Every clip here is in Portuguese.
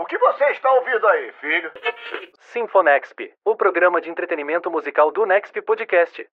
O que você está ouvindo aí, filho? Sinfonexp, o programa de entretenimento musical do Nexp Podcast.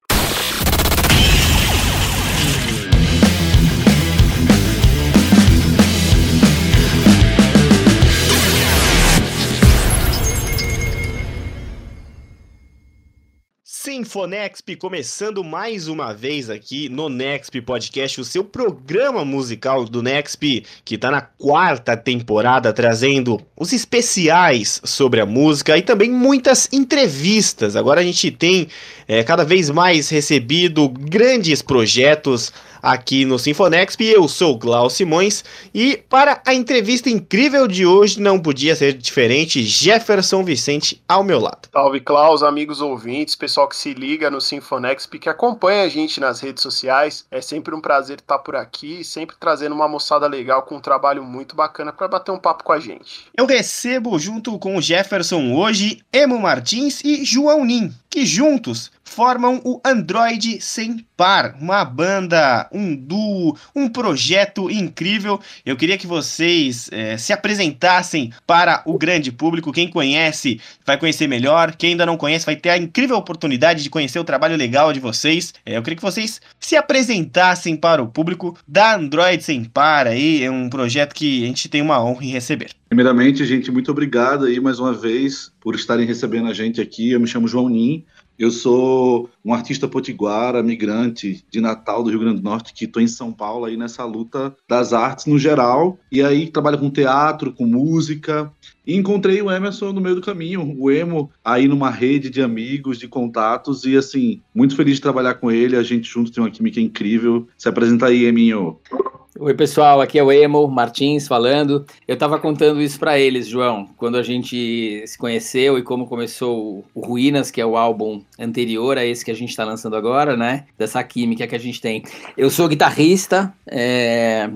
Sinfonexp começando mais uma vez aqui no Nexp Podcast, o seu programa musical do Nexp, que está na quarta temporada trazendo os especiais sobre a música e também muitas entrevistas. Agora a gente tem é, cada vez mais recebido grandes projetos aqui no Sinfonexp. Eu sou Glau Simões e para a entrevista incrível de hoje não podia ser diferente, Jefferson Vicente ao meu lado. Salve Klaus, amigos ouvintes, pessoal que se liga no Sinfonexp, que acompanha a gente nas redes sociais. É sempre um prazer estar por aqui, sempre trazendo uma moçada legal com um trabalho muito bacana para bater um papo com a gente. Eu recebo junto com o Jefferson hoje Emo Martins e João Nin, que juntos formam o Android Sem Par, uma banda, um duo, um projeto incrível. Eu queria que vocês é, se apresentassem para o grande público. Quem conhece vai conhecer melhor, quem ainda não conhece vai ter a incrível oportunidade de conhecer o trabalho legal de vocês. É, eu queria que vocês se apresentassem para o público da Android Sem Par. Aí é um projeto que a gente tem uma honra em receber. Primeiramente, gente, muito obrigado aí mais uma vez por estarem recebendo a gente aqui. Eu me chamo João Nin. Eu sou um artista potiguara, migrante de Natal, do Rio Grande do Norte, que estou em São Paulo aí nessa luta das artes no geral. E aí trabalho com teatro, com música. E encontrei o Emerson no meio do caminho, o Emo, aí numa rede de amigos, de contatos. E assim, muito feliz de trabalhar com ele. A gente junto tem uma química incrível. Se apresenta aí, Eminho. Oi, pessoal, aqui é o Emo Martins falando. Eu estava contando isso para eles, João, quando a gente se conheceu e como começou o Ruínas, que é o álbum anterior a esse que a gente está lançando agora, né? Dessa química que a gente tem. Eu sou guitarrista, é,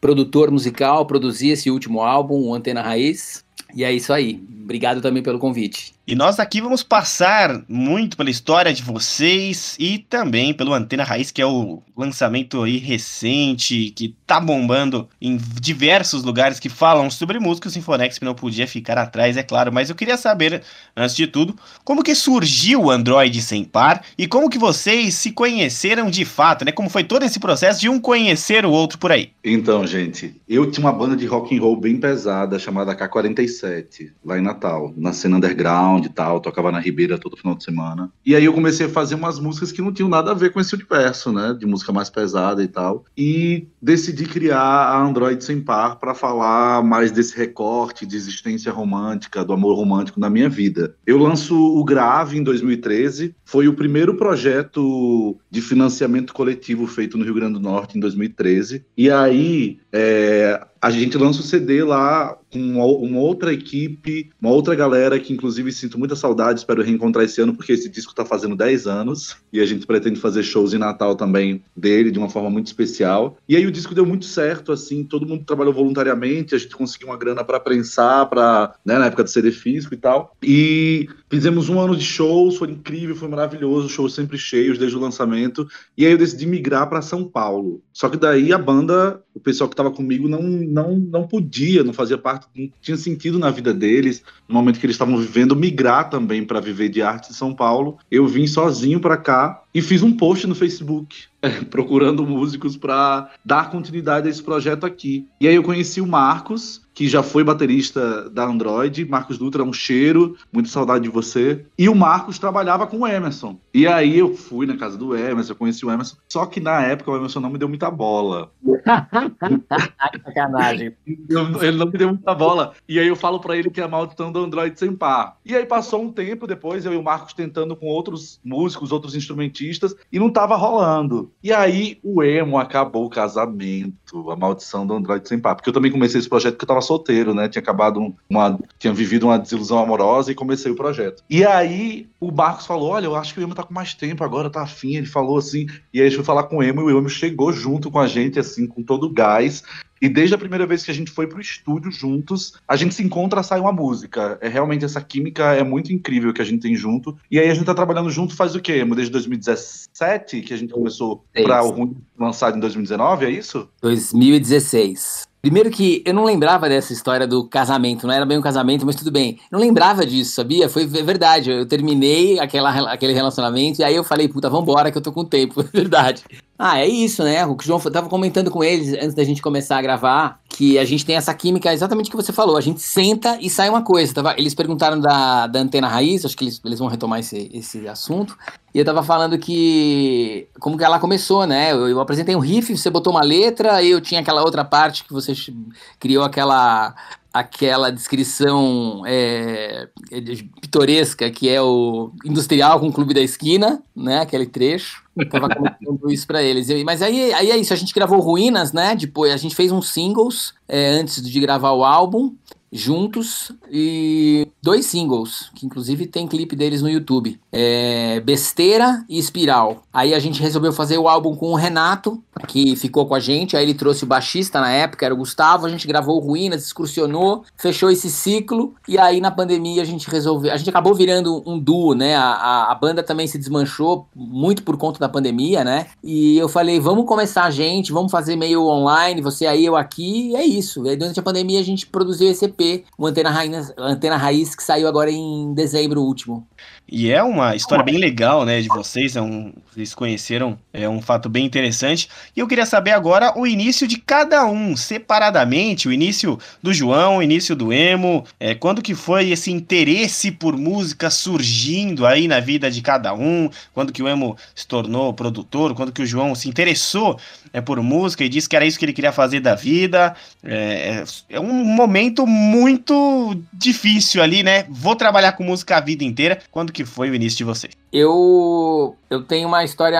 produtor musical, produzi esse último álbum, o Antena Raiz. E é isso aí. Obrigado também pelo convite. E nós aqui vamos passar muito pela história de vocês e também pelo Antena Raiz, que é o lançamento aí recente, que tá bombando em diversos lugares que falam sobre música. O Sinfonex não podia ficar atrás, é claro. Mas eu queria saber, antes de tudo, como que surgiu o Android Sem Par e como que vocês se conheceram de fato, né? Como foi todo esse processo de um conhecer o outro por aí? Então, gente, eu tinha uma banda de rock and roll bem pesada chamada K47, lá em Natal, na cena underground e tal, tocava na Ribeira todo final de semana. E aí eu comecei a fazer umas músicas que não tinham nada a ver com esse universo, né, de música mais pesada e tal. E decidi criar a Android Sem Par para falar mais desse recorte de existência romântica, do amor romântico na minha vida. Eu lanço o Grave em 2013, foi o primeiro projeto de financiamento coletivo feito no Rio Grande do Norte em 2013. E aí é, a gente lança o CD lá com uma, outra equipe, uma outra galera que, inclusive, sinto muita saudade, espero reencontrar esse ano, porque esse disco está fazendo 10 anos e a gente pretende fazer shows em Natal também dele, de uma forma muito especial. E aí o disco deu muito certo, assim, todo mundo trabalhou voluntariamente, a gente conseguiu uma grana para prensar, para, né, na época do CD físico e tal. E fizemos um ano de shows, foi incrível, foi maravilhoso, shows sempre cheios desde o lançamento. E aí eu decidi migrar para São Paulo. Só que daí a banda, o pessoal que estava comigo não, não, não podia, não fazia parte, não tinha sentido na vida deles, no momento que eles estavam vivendo, migrar também para viver de arte em São Paulo. Eu vim sozinho para cá e fiz um post no Facebook procurando músicos para dar continuidade a esse projeto aqui. E aí eu conheci o Marcos, que já foi baterista da Android. Marcos Dutra é um cheiro, muita saudade de você. E o Marcos trabalhava com o Emerson. E aí eu fui na casa do Emerson, eu conheci o Emerson. Só que na época o Emerson não me deu muita bola. Sacanagem. ele não me deu muita bola. E aí eu falo para ele que é a maldição do Android sem par. E aí passou um tempo depois, eu e o Marcos tentando com outros músicos, outros instrumentistas, e não tava rolando. E aí o emo acabou o casamento, a maldição do Android sem par. Porque eu também comecei esse projeto porque eu tava solteiro, né? Tinha acabado uma. tinha vivido uma desilusão amorosa e comecei o projeto. E aí o Marcos falou: Olha, eu acho que o Emo tá com mais tempo agora, tá afim. Ele falou assim. E aí a gente foi falar com o Emo e o Emo chegou junto com a gente, assim, com todo o gás. E desde a primeira vez que a gente foi pro estúdio juntos, a gente se encontra, sai uma música. É realmente essa química é muito incrível que a gente tem junto. E aí a gente tá trabalhando junto faz o quê? Desde 2017 que a gente começou para o lançado em 2019, é isso? 2016. Primeiro que eu não lembrava dessa história do casamento, não era bem um casamento, mas tudo bem. Eu não lembrava disso, sabia? Foi verdade. Eu terminei aquela, aquele relacionamento e aí eu falei, puta, vambora que eu tô com tempo. Verdade. Ah, é isso, né? O João tava comentando com eles antes da gente começar a gravar que a gente tem essa química exatamente que você falou. A gente senta e sai uma coisa. Tava, eles perguntaram da, da antena raiz, acho que eles, eles vão retomar esse, esse assunto. E eu tava falando que. Como que ela começou, né? Eu, eu apresentei um riff, você botou uma letra, eu tinha aquela outra parte que você criou aquela aquela descrição é, é pitoresca que é o industrial com o clube da esquina, né? Aquele trecho. Eu tava comentando isso para eles. Mas aí, aí é isso, a gente gravou Ruínas, né? Depois a gente fez uns singles é, antes de gravar o álbum juntos e dois singles, que inclusive tem clipe deles no YouTube. É Besteira e Espiral. Aí a gente resolveu fazer o álbum com o Renato, que ficou com a gente. Aí ele trouxe o baixista na época, era o Gustavo. A gente gravou Ruínas, excursionou, fechou esse ciclo. E aí na pandemia a gente resolveu. A gente acabou virando um duo, né? A, a, a banda também se desmanchou muito por conta da pandemia, né? E eu falei, vamos começar a gente, vamos fazer meio online, você aí, eu aqui. E é isso. E aí, durante a pandemia a gente produziu esse O Antena Antena Raiz, que saiu agora em dezembro último. E é uma história bem legal, né, de vocês, é um, vocês conheceram, é um fato bem interessante. E eu queria saber agora o início de cada um, separadamente, o início do João, o início do Emo, é, quando que foi esse interesse por música surgindo aí na vida de cada um, quando que o Emo se tornou produtor, quando que o João se interessou é, por música e disse que era isso que ele queria fazer da vida. É, é, é um momento muito difícil ali, né? Vou trabalhar com música a vida inteira. Quando que foi o início de vocês? Eu, eu tenho uma história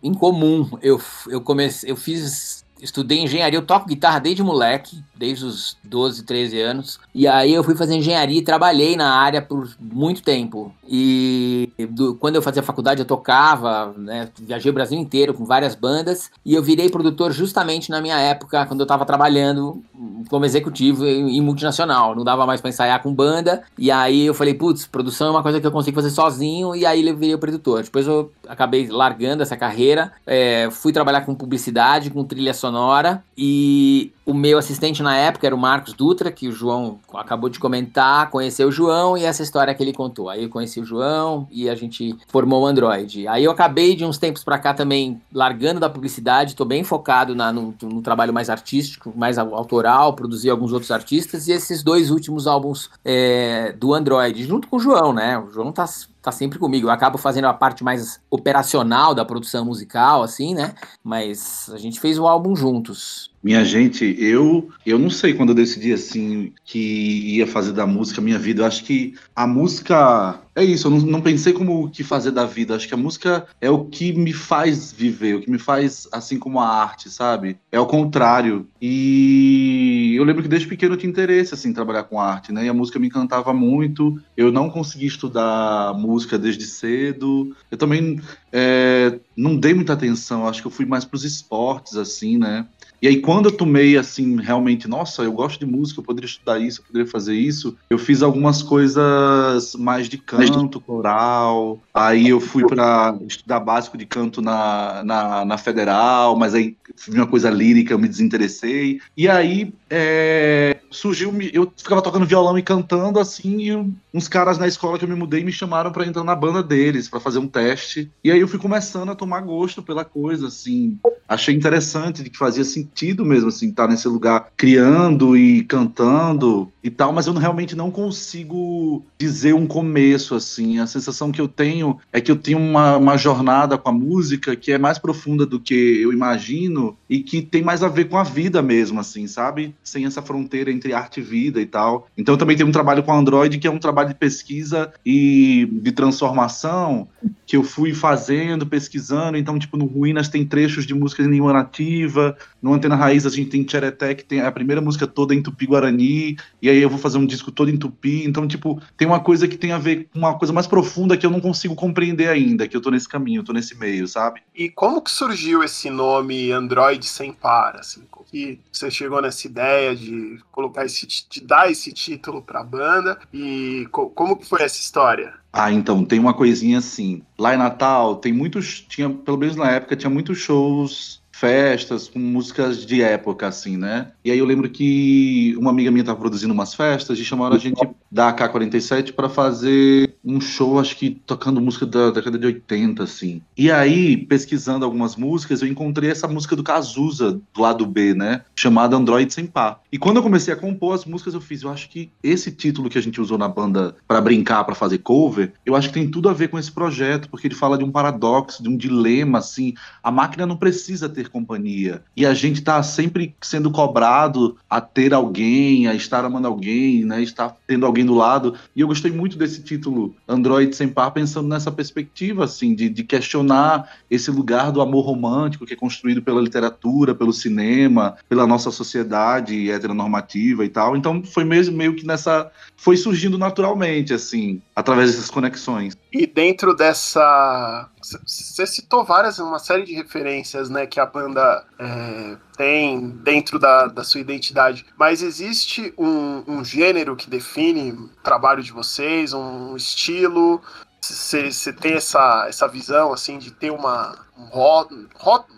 em comum. Eu, eu comecei, eu fiz estudei engenharia, eu toco guitarra desde moleque, desde os 12, 13 anos. E aí eu fui fazer engenharia e trabalhei na área por muito tempo. E do, quando eu fazia faculdade eu tocava, né, viajei o Brasil inteiro com várias bandas. E eu virei produtor justamente na minha época, quando eu estava trabalhando como executivo em multinacional. Não dava mais para ensaiar com banda. E aí eu falei, putz, produção é uma coisa que eu consigo fazer sozinho. E aí eu virei o produtor. Depois eu acabei largando essa carreira. É, fui trabalhar com publicidade, com trilha sonora. E o meu assistente na época era o Marcos Dutra, que o João acabou de comentar, conheceu o João e essa história que ele contou. Aí eu conheci o João e a gente formou o Android. Aí eu acabei de uns tempos para cá também largando da publicidade, tô bem focado na, no, no, trabalho mais artístico, mais autoral, produzir alguns outros artistas e esses dois últimos álbuns é, do Android, junto com o João, né? O João tá tá sempre comigo. Eu acabo fazendo a parte mais operacional da produção musical, assim, né? Mas a gente fez o álbum juntos. Minha gente, eu eu não sei quando eu decidi assim que ia fazer da música minha vida. Eu acho que a música é isso. Eu não, não pensei como o que fazer da vida. Acho que a música é o que me faz viver, o que me faz assim como a arte, sabe? É o contrário. E eu lembro que desde pequeno eu tinha interesse assim em trabalhar com arte, né? E a música me encantava muito. Eu não consegui estudar música desde cedo. Eu também é, não dei muita atenção. Acho que eu fui mais para os esportes assim, né? E aí, quando eu tomei, assim, realmente, nossa, eu gosto de música, eu poderia estudar isso, eu poderia fazer isso, eu fiz algumas coisas mais de canto, coral. Aí eu fui para estudar básico de canto na, na, na Federal, mas aí vi uma coisa lírica, eu me desinteressei. E aí, é, surgiu, eu ficava tocando violão e cantando assim, e uns caras na escola que eu me mudei me chamaram para entrar na banda deles, para fazer um teste. E aí eu fui começando a tomar gosto pela coisa, assim. Achei interessante, de que fazia sentido mesmo, assim, estar nesse lugar criando e cantando e tal, mas eu realmente não consigo dizer um começo, assim. A sensação que eu tenho é que eu tenho uma, uma jornada com a música que é mais profunda do que eu imagino e que tem mais a ver com a vida mesmo, assim, sabe? Sem essa fronteira entre arte e vida e tal. Então eu também tenho um trabalho com Android que é um trabalho de pesquisa e de transformação que eu fui fazendo, pesquisando. Então, tipo, no Ruínas tem trechos de música em língua nativa, no Antena Raiz a gente tem Tchereté, que tem a primeira música toda em Tupi-Guarani, e aí eu vou fazer um disco todo em Tupi. Então, tipo, tem uma coisa que tem a ver com uma coisa mais profunda que eu não consigo compreender ainda, que eu tô nesse caminho, tô nesse meio, sabe? E como que surgiu esse nome Android sem par, assim? Que você chegou nessa ideia de colocar esse, de dar esse título pra banda e co como que foi essa história? Ah, então, tem uma coisinha assim. Lá em Natal, tem muitos. Tinha, pelo menos na época, tinha muitos shows festas com músicas de época, assim, né? E aí eu lembro que uma amiga minha estava produzindo umas festas e chamaram a gente da AK-47 para fazer um show, acho que tocando música da década de 80, assim. E aí, pesquisando algumas músicas, eu encontrei essa música do Cazuza, do lado B, né? Chamada Android Sem Par. E quando eu comecei a compor as músicas, eu fiz, eu acho que esse título que a gente usou na banda para brincar, para fazer cover, eu acho que tem tudo a ver com esse projeto, porque ele fala de um paradoxo, de um dilema, assim. A máquina não precisa ter companhia. E a gente tá sempre sendo cobrado a ter alguém, a estar amando alguém, né? Estar tendo alguém do lado. E eu gostei muito desse título, Android Sem Par, pensando nessa perspectiva, assim, de, de questionar esse lugar do amor romântico que é construído pela literatura, pelo cinema, pela nossa sociedade heteronormativa e tal. Então foi mesmo meio que nessa. Foi surgindo naturalmente, assim, através dessas conexões. E dentro dessa. Você citou várias, uma série de referências né, que a banda é, tem dentro da, da sua identidade, mas existe um, um gênero que define o trabalho de vocês, um estilo? Você tem essa, essa visão assim de ter uma, rótulo,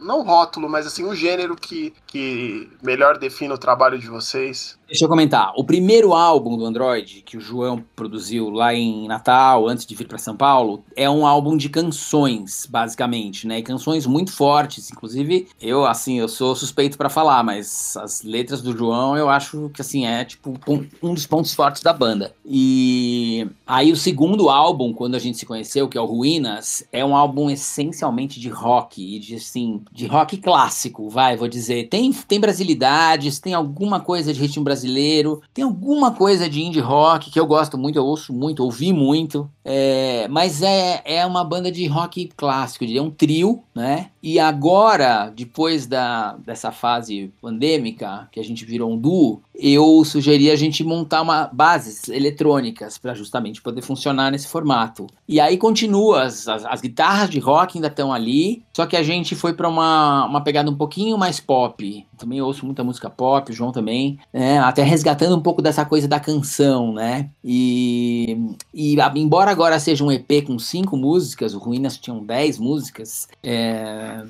não rótulo, mas assim, um gênero que, que melhor define o trabalho de vocês? Deixa eu comentar. O primeiro álbum do Android que o João produziu lá em Natal, antes de vir para São Paulo, é um álbum de canções, basicamente, né? E canções muito fortes. Inclusive, eu, assim, eu sou suspeito para falar, mas as letras do João eu acho que, assim, é tipo um dos pontos fortes da banda. E aí, o segundo álbum, quando a gente se conheceu, que é o Ruínas, é um álbum essencialmente de rock rock e de assim, de rock clássico, vai, vou dizer. Tem tem brasilidades, tem alguma coisa de ritmo brasileiro, tem alguma coisa de indie rock que eu gosto muito, eu ouço muito, ouvi muito. É, mas é, é uma banda de rock clássico, é um trio, né? E agora, depois da, dessa fase pandêmica, que a gente virou um duo, eu sugeri a gente montar uma bases eletrônicas para justamente poder funcionar nesse formato. E aí continua, as, as, as guitarras de rock ainda estão ali, só que a gente foi para uma, uma pegada um pouquinho mais pop. Também ouço muita música pop, o João também, né? até resgatando um pouco dessa coisa da canção, né? E, e embora agora seja um EP com cinco músicas, o Ruínas tinham dez músicas, é,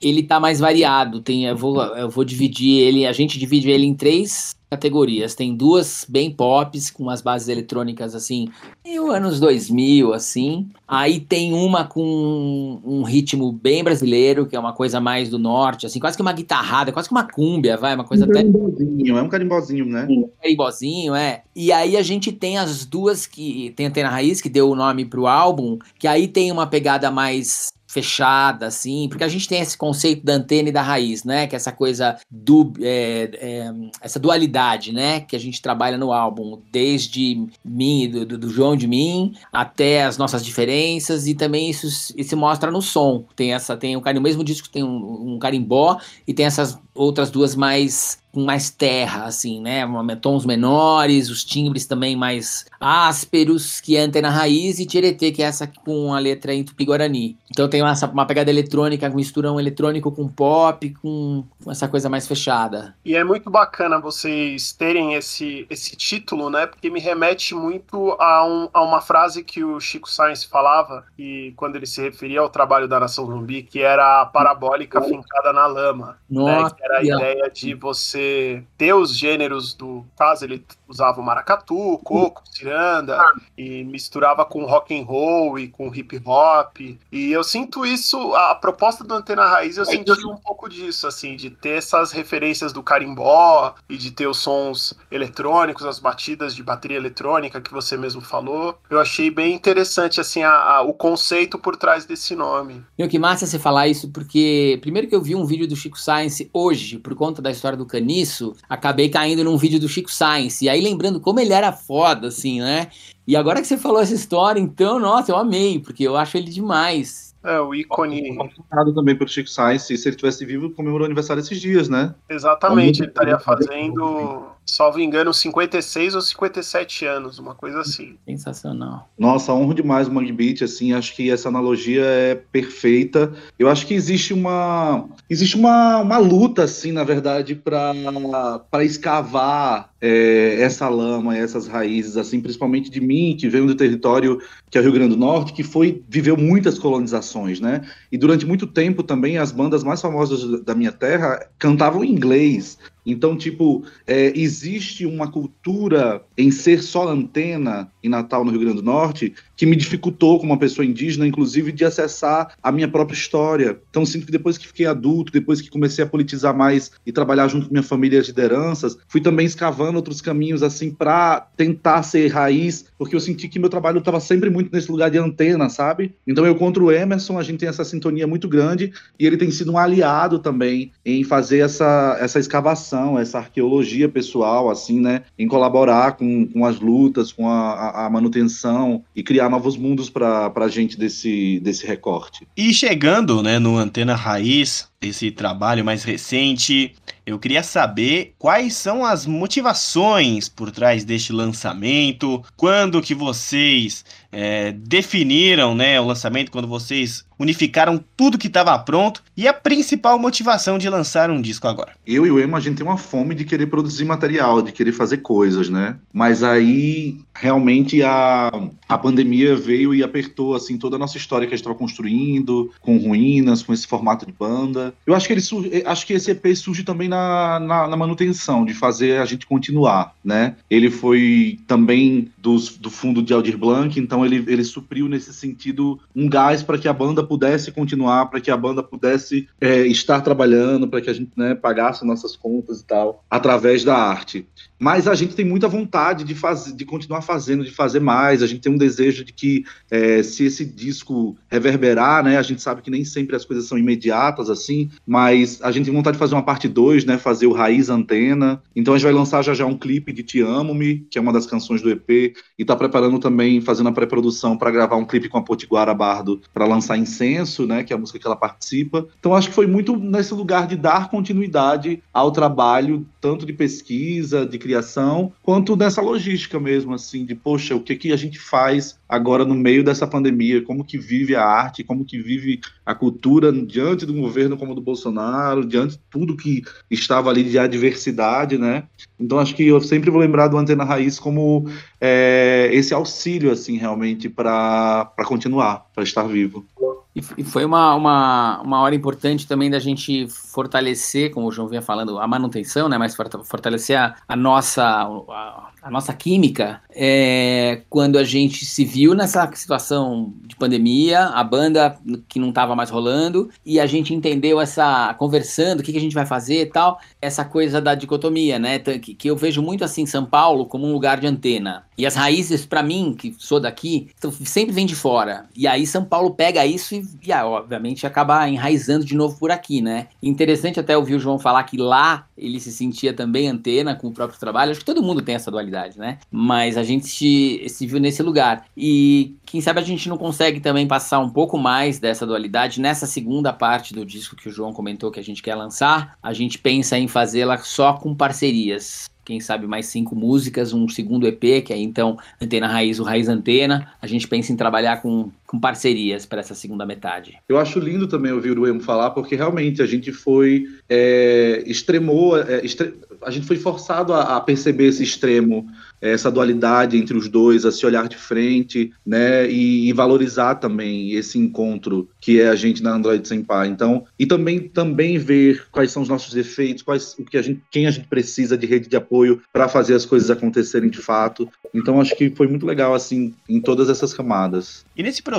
ele tá mais variado. Tem, eu vou, eu vou dividir ele. A gente divide ele em três categorias. Tem duas bem pops, com umas bases eletrônicas assim, em anos 2000, assim. Aí tem uma com um ritmo bem brasileiro, que é uma coisa mais do norte, assim, quase que uma guitarrada, quase que uma cúmbia, vai, uma coisa um até. Carimbozinho, é um carimbozinho, né? Um carimbozinho, é. E aí a gente tem as duas que. Tem a Tena Raiz, que deu o nome pro álbum, que aí tem uma pegada mais fechada, assim, porque a gente tem esse conceito da antena e da raiz, né? Que é essa coisa do é, é, essa dualidade, né? Que a gente trabalha no álbum, desde mim, do, do, João de mim, até as nossas diferenças e também isso, se mostra no som. Tem essa, tem o um, mesmo disco tem um, um carimbó e tem essas outras duas mais com mais terra, assim, né? Tons menores, os timbres também mais ásperos, que é Antena Raiz, e Tietê, que é essa com a letra em Tupi-Guarani. Então tem uma, uma pegada eletrônica, mistura um eletrônico com pop, com, com, essa coisa mais fechada. E é muito bacana vocês terem esse, esse título, né? Porque me remete muito a, um, a uma frase que o Chico Sainz falava, e quando ele se referia ao trabalho da Nação Zumbi, que era a parabólica fincada na lama. Nossa, né? Que era a ideia de você ter os gêneros do caso ele usava o maracatu, coco, ciranda e misturava com rock and roll e com hip hop e eu sinto isso a proposta do Antena Raiz eu senti um pouco disso assim de ter essas referências do carimbó e de ter os sons eletrônicos as batidas de bateria eletrônica que você mesmo falou eu achei bem interessante assim a, a, o conceito por trás desse nome. Meu que massa você falar isso porque primeiro que eu vi um vídeo do Chico Science hoje por conta da história do Cani nisso, acabei caindo num vídeo do Chico Science. E aí lembrando como ele era foda, assim, né? E agora que você falou essa história, então, nossa, eu amei, porque eu acho ele demais. É, o ícone. também pelo Chico Science, se ele tivesse vivo, comemorou aniversário esses dias, né? Exatamente, ele estaria fazendo salvo engano, 56 ou 57 anos, uma coisa assim. Sensacional. Nossa, honro demais o Mangue Beat, assim, acho que essa analogia é perfeita. Eu acho que existe uma existe uma, uma luta, assim, na verdade, para escavar é, essa lama, essas raízes, assim, principalmente de mim, que veio do território que é o Rio Grande do Norte, que foi viveu muitas colonizações, né? E durante muito tempo também as bandas mais famosas da minha terra cantavam em inglês. Então, tipo, é, existe uma cultura em ser só antena em Natal, no Rio Grande do Norte, que me dificultou como uma pessoa indígena, inclusive, de acessar a minha própria história. Então, sinto que depois que fiquei adulto, depois que comecei a politizar mais e trabalhar junto com minha família as lideranças, fui também escavando outros caminhos, assim, para tentar ser raiz, porque eu senti que meu trabalho estava sempre muito nesse lugar de antena, sabe? Então, eu contra o Emerson, a gente tem essa sintonia muito grande e ele tem sido um aliado também em fazer essa, essa escavação, essa arqueologia pessoal, assim, né? Em colaborar com, com as lutas, com a, a manutenção e criar novos mundos para a gente desse, desse recorte. E chegando né, no Antena Raiz, esse trabalho mais recente, eu queria saber quais são as motivações por trás deste lançamento, quando que vocês é, definiram né, o lançamento, quando vocês unificaram tudo que estava pronto e a principal motivação de lançar um disco agora. Eu e o Emo, a gente tem uma fome de querer produzir material, de querer fazer coisas, né? Mas aí, realmente, a, a pandemia veio e apertou, assim, toda a nossa história que a gente estava construindo, com ruínas, com esse formato de banda. Eu acho que, ele, acho que esse EP surge também na, na, na manutenção, de fazer a gente continuar, né? Ele foi também dos, do fundo de Aldir Blanc, então ele, ele supriu nesse sentido um gás para que a banda pudesse continuar, para que a banda pudesse é, estar trabalhando, para que a gente né, pagasse nossas contas e tal, através da arte. Mas a gente tem muita vontade de, de continuar fazendo, de fazer mais. A gente tem um desejo de que, é, se esse disco reverberar, né, a gente sabe que nem sempre as coisas são imediatas assim, mas a gente tem vontade de fazer uma parte 2, né, fazer o Raiz Antena. Então a gente vai lançar já já um clipe de Te Amo-me, que é uma das canções do EP, e está preparando também, fazendo a pré-produção para gravar um clipe com a Potiguara Bardo para lançar Incenso, né, que é a música que ela participa. Então acho que foi muito nesse lugar de dar continuidade ao trabalho, tanto de pesquisa, de criação, quanto nessa logística mesmo, assim, de poxa, o que, que a gente faz agora no meio dessa pandemia, como que vive a arte, como que vive a cultura diante do governo como do Bolsonaro, diante de tudo que estava ali de adversidade, né? Então acho que eu sempre vou lembrar do Antena Raiz como é, esse auxílio, assim, realmente, para continuar, para estar vivo. E foi uma, uma, uma hora importante também da gente fortalecer, como o João vinha falando, a manutenção, né? Mas fortalecer a, a nossa, a, a, nossa química. É, quando a gente se viu nessa situação de pandemia, a banda que não estava mais rolando, e a gente entendeu essa. conversando, o que, que a gente vai fazer e tal, essa coisa da dicotomia, né? Que, que eu vejo muito assim São Paulo como um lugar de antena. E as raízes, para mim, que sou daqui, sempre vem de fora. E aí São Paulo pega isso e e, ah, obviamente, acabar enraizando de novo por aqui, né? Interessante até ouvir o João falar que lá ele se sentia também antena com o próprio trabalho. Acho que todo mundo tem essa dualidade, né? Mas a gente se, se viu nesse lugar. E quem sabe a gente não consegue também passar um pouco mais dessa dualidade nessa segunda parte do disco que o João comentou que a gente quer lançar. A gente pensa em fazê-la só com parcerias quem sabe mais cinco músicas, um segundo EP, que é então Antena Raiz, o Raiz Antena. A gente pensa em trabalhar com, com parcerias para essa segunda metade. Eu acho lindo também ouvir o Emo falar, porque realmente a gente foi é, extremou, é, extre... a gente foi forçado a, a perceber esse extremo essa dualidade entre os dois, a se olhar de frente, né, e, e, valorizar também esse encontro que é a gente na Android Senpai. Então, e também também ver quais são os nossos defeitos, quais o que a gente, quem a gente precisa de rede de apoio para fazer as coisas acontecerem de fato. Então, acho que foi muito legal assim em todas essas camadas. E nesse processo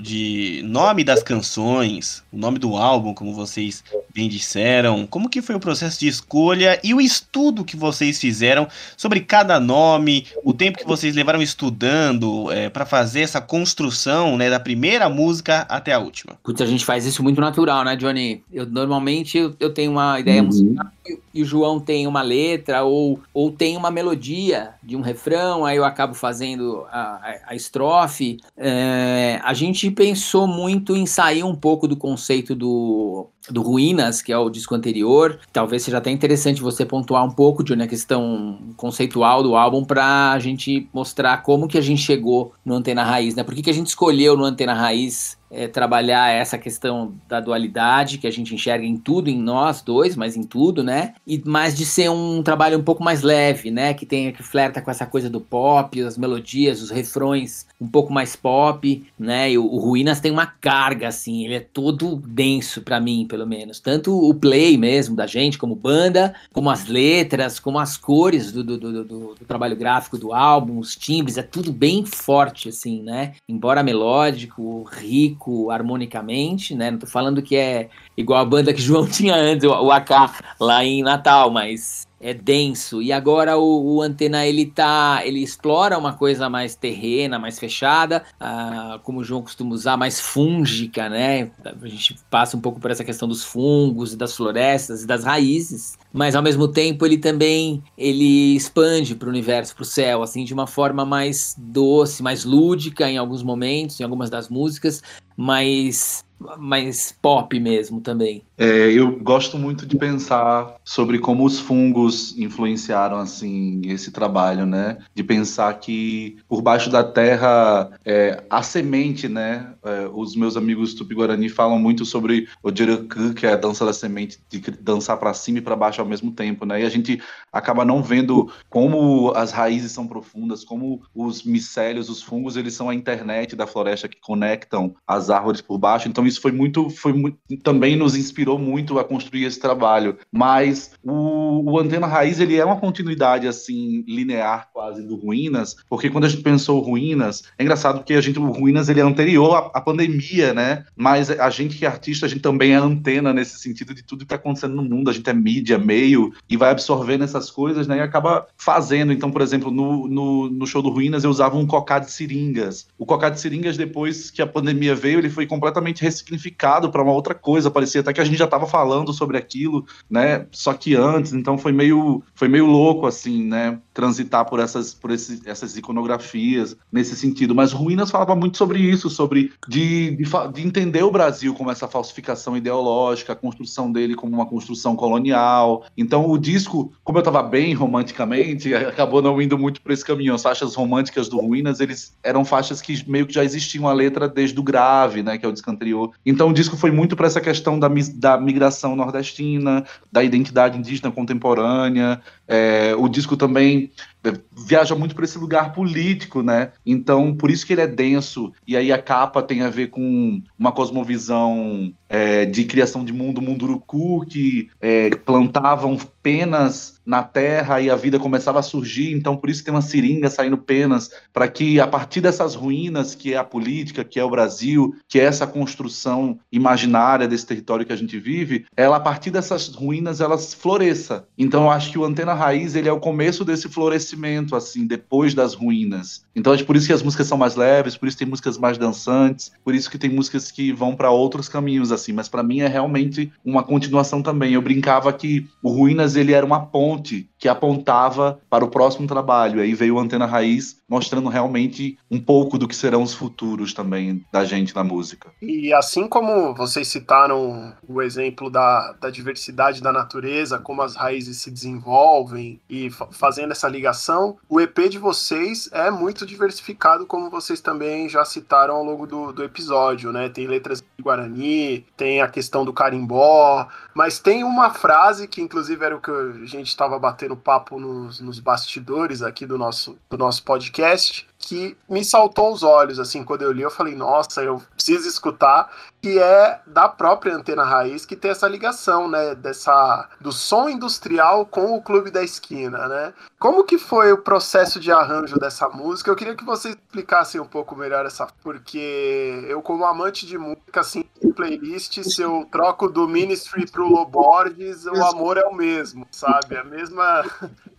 de nome das canções, o nome do álbum, como vocês bem disseram, como que foi o processo de escolha e o estudo que vocês fizeram sobre cada nome, o tempo que vocês levaram estudando é, para fazer essa construção, né, da primeira música até a última? Putz, a gente faz isso muito natural, né, Johnny? Eu normalmente eu, eu tenho uma ideia uhum. musical e o João tem uma letra ou, ou tem uma melodia de um refrão, aí eu acabo fazendo a, a, a estrofe. É, a gente pensou muito em sair um pouco do conceito do, do Ruínas, que é o disco anterior. Talvez seja até interessante você pontuar um pouco, de a questão conceitual do álbum para a gente mostrar como que a gente chegou no Antena Raiz, né? Por que, que a gente escolheu no Antena Raiz é, trabalhar essa questão da dualidade que a gente enxerga em tudo, em nós dois, mas em tudo, né? E mais de ser um trabalho um pouco mais leve, né? Que tem que flerta com essa coisa do pop, as melodias, os refrões um pouco mais pop, né? E o, o Ruínas tem uma carga assim, ele é todo denso para mim, pelo menos. Tanto o play mesmo da gente como banda, como as letras, como as cores do, do, do, do, do trabalho gráfico do álbum, os timbres, é tudo bem forte assim, né? Embora melódico, rico harmonicamente, né? Não tô falando que é igual a banda que João tinha antes, o AK lá em Natal, mas é denso. E agora o, o, Antena ele tá, ele explora uma coisa mais terrena, mais fechada, ah, como o João costuma usar, mais fúngica, né? A gente passa um pouco por essa questão dos fungos, das florestas e das raízes, mas ao mesmo tempo ele também ele expande para o universo, para o céu, assim, de uma forma mais doce, mais lúdica em alguns momentos, em algumas das músicas, mais mais pop mesmo também. É, eu gosto muito de pensar sobre como os fungos influenciaram assim esse trabalho, né? De pensar que por baixo da terra é, a semente, né? É, os meus amigos tupi-guarani falam muito sobre o jiraku, que é a dança da semente, de dançar para cima e para baixo ao mesmo tempo, né? E a gente acaba não vendo como as raízes são profundas, como os micélios, os fungos, eles são a internet da floresta que conectam as árvores por baixo. Então isso foi muito, foi muito, também nos inspirou muito a construir esse trabalho. Mas o, o Antena Raiz ele é uma continuidade assim linear quase do Ruínas, porque quando a gente pensou Ruínas, é engraçado porque a gente o Ruínas ele é anterior à, à pandemia, né? Mas a gente que é artista, a gente também é antena nesse sentido de tudo que está acontecendo no mundo. A gente é mídia, meio e vai absorvendo essas coisas, né? E acaba fazendo. Então, por exemplo, no, no, no show do Ruínas eu usava um cocá de seringas. O cocá de seringas depois que a pandemia veio, ele foi completamente ressignificado para uma outra coisa. Parecia até que a gente já estava falando sobre aquilo, né? Só que antes, então foi meio, foi meio louco assim, né? Transitar por essas, por esse, essas iconografias nesse sentido. Mas Ruínas falava muito sobre isso, sobre de, de, de entender o Brasil como essa falsificação ideológica, a construção dele como uma construção colonial. Então o disco, como eu estava bem romanticamente, acabou não indo muito por esse caminho. As faixas românticas do Ruínas, eles eram faixas que meio que já existiam a letra desde o grave, né? Que é o disco anterior então o disco foi muito para essa questão da, da migração nordestina, da identidade indígena contemporânea. É, o disco também é, viaja muito para esse lugar político, né? Então, por isso que ele é denso. E aí a capa tem a ver com uma cosmovisão é, de criação de mundo munduruku, que é, plantavam penas na terra e a vida começava a surgir. Então, por isso tem uma seringa saindo penas, para que a partir dessas ruínas, que é a política, que é o Brasil, que é essa construção imaginária desse território que a gente vive, ela, a partir dessas ruínas, elas floresça. Então, eu acho que o Antena Raiz, ele é o começo desse florescimento assim, depois das ruínas. Então é por isso que as músicas são mais leves, por isso tem músicas mais dançantes, por isso que tem músicas que vão para outros caminhos, assim. Mas para mim é realmente uma continuação também. Eu brincava que o Ruínas ele era uma ponte que apontava para o próximo trabalho. Aí veio o Antena Raiz mostrando realmente um pouco do que serão os futuros também da gente na música. E assim como vocês citaram o exemplo da, da diversidade da natureza, como as raízes se desenvolvem e fazendo essa ligação, o EP de vocês é muito diversificado, como vocês também já citaram ao longo do, do episódio, né? Tem letras de Guarani, tem a questão do carimbó, mas tem uma frase que inclusive era o que a gente estava batendo papo nos, nos bastidores aqui do nosso, do nosso podcast, que me saltou aos olhos, assim, quando eu li, eu falei, nossa, eu preciso escutar, que é da própria Antena Raiz, que tem essa ligação, né, dessa, do som industrial com o Clube da Esquina, né? Como que foi o processo de arranjo dessa música? Eu queria que você explicasse um pouco melhor essa, porque eu como amante de música, assim, playlist, se eu troco do Ministry pro Loborges, o amor é o mesmo, sabe? A mesma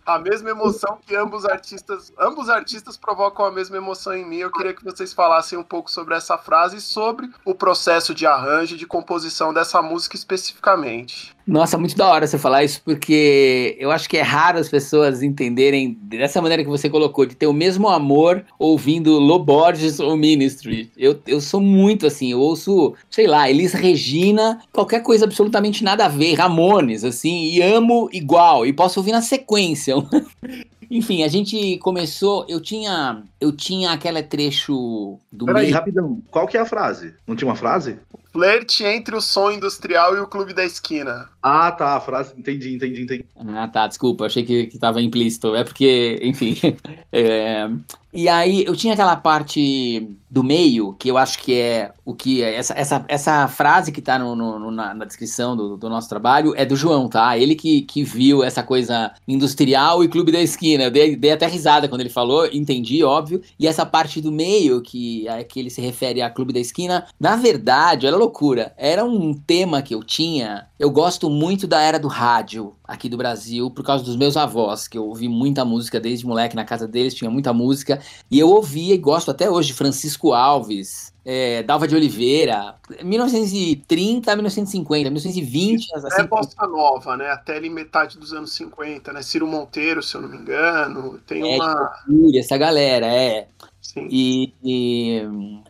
a mesma emoção que ambos artistas, ambos artistas provocam a mesma emoção em mim. Eu queria que vocês falassem um pouco sobre essa frase e sobre o processo de arranjo, de composição dessa música especificamente. Nossa, muito da hora você falar isso, porque eu acho que é raro as pessoas entenderem dessa maneira que você colocou, de ter o mesmo amor ouvindo Loborges ou Ministry. Eu, eu sou muito assim, eu ouço, sei lá, Elis Regina, qualquer coisa absolutamente nada a ver, Ramones, assim, e amo igual, e posso ouvir na sequência. Enfim, a gente começou. Eu tinha. Eu tinha aquele trecho do. Peraí, meio- rapidão. Qual que é a frase? Não tinha uma frase? Flerte entre o som industrial e o clube da esquina. Ah, tá. A frase. Entendi, entendi, entendi. Ah, tá, desculpa, achei que, que tava implícito. É porque, enfim. é, E aí, eu tinha aquela parte do meio, que eu acho que é o que. é- Essa, essa, essa frase que tá no, no- na, na descrição do, do nosso trabalho é do João, tá? Ele que, que viu essa coisa industrial e clube da esquina. Eu dei, dei até risada quando ele falou, entendi, óbvio. E essa parte do meio, que, é que ele se refere a clube da esquina, na verdade, era loucura. Era um tema que eu tinha. Eu gosto muito da era do rádio aqui do Brasil, por causa dos meus avós, que eu ouvi muita música desde moleque na casa deles, tinha muita música. E eu ouvia e gosto até hoje de Francisco Alves, é, Dalva de Oliveira, 1930, 1950, 1920, É assim, bossa nova, né? Até ali metade dos anos 50, né? Ciro Monteiro, se eu não me engano. Tem É, uma. essa galera, é. E, e-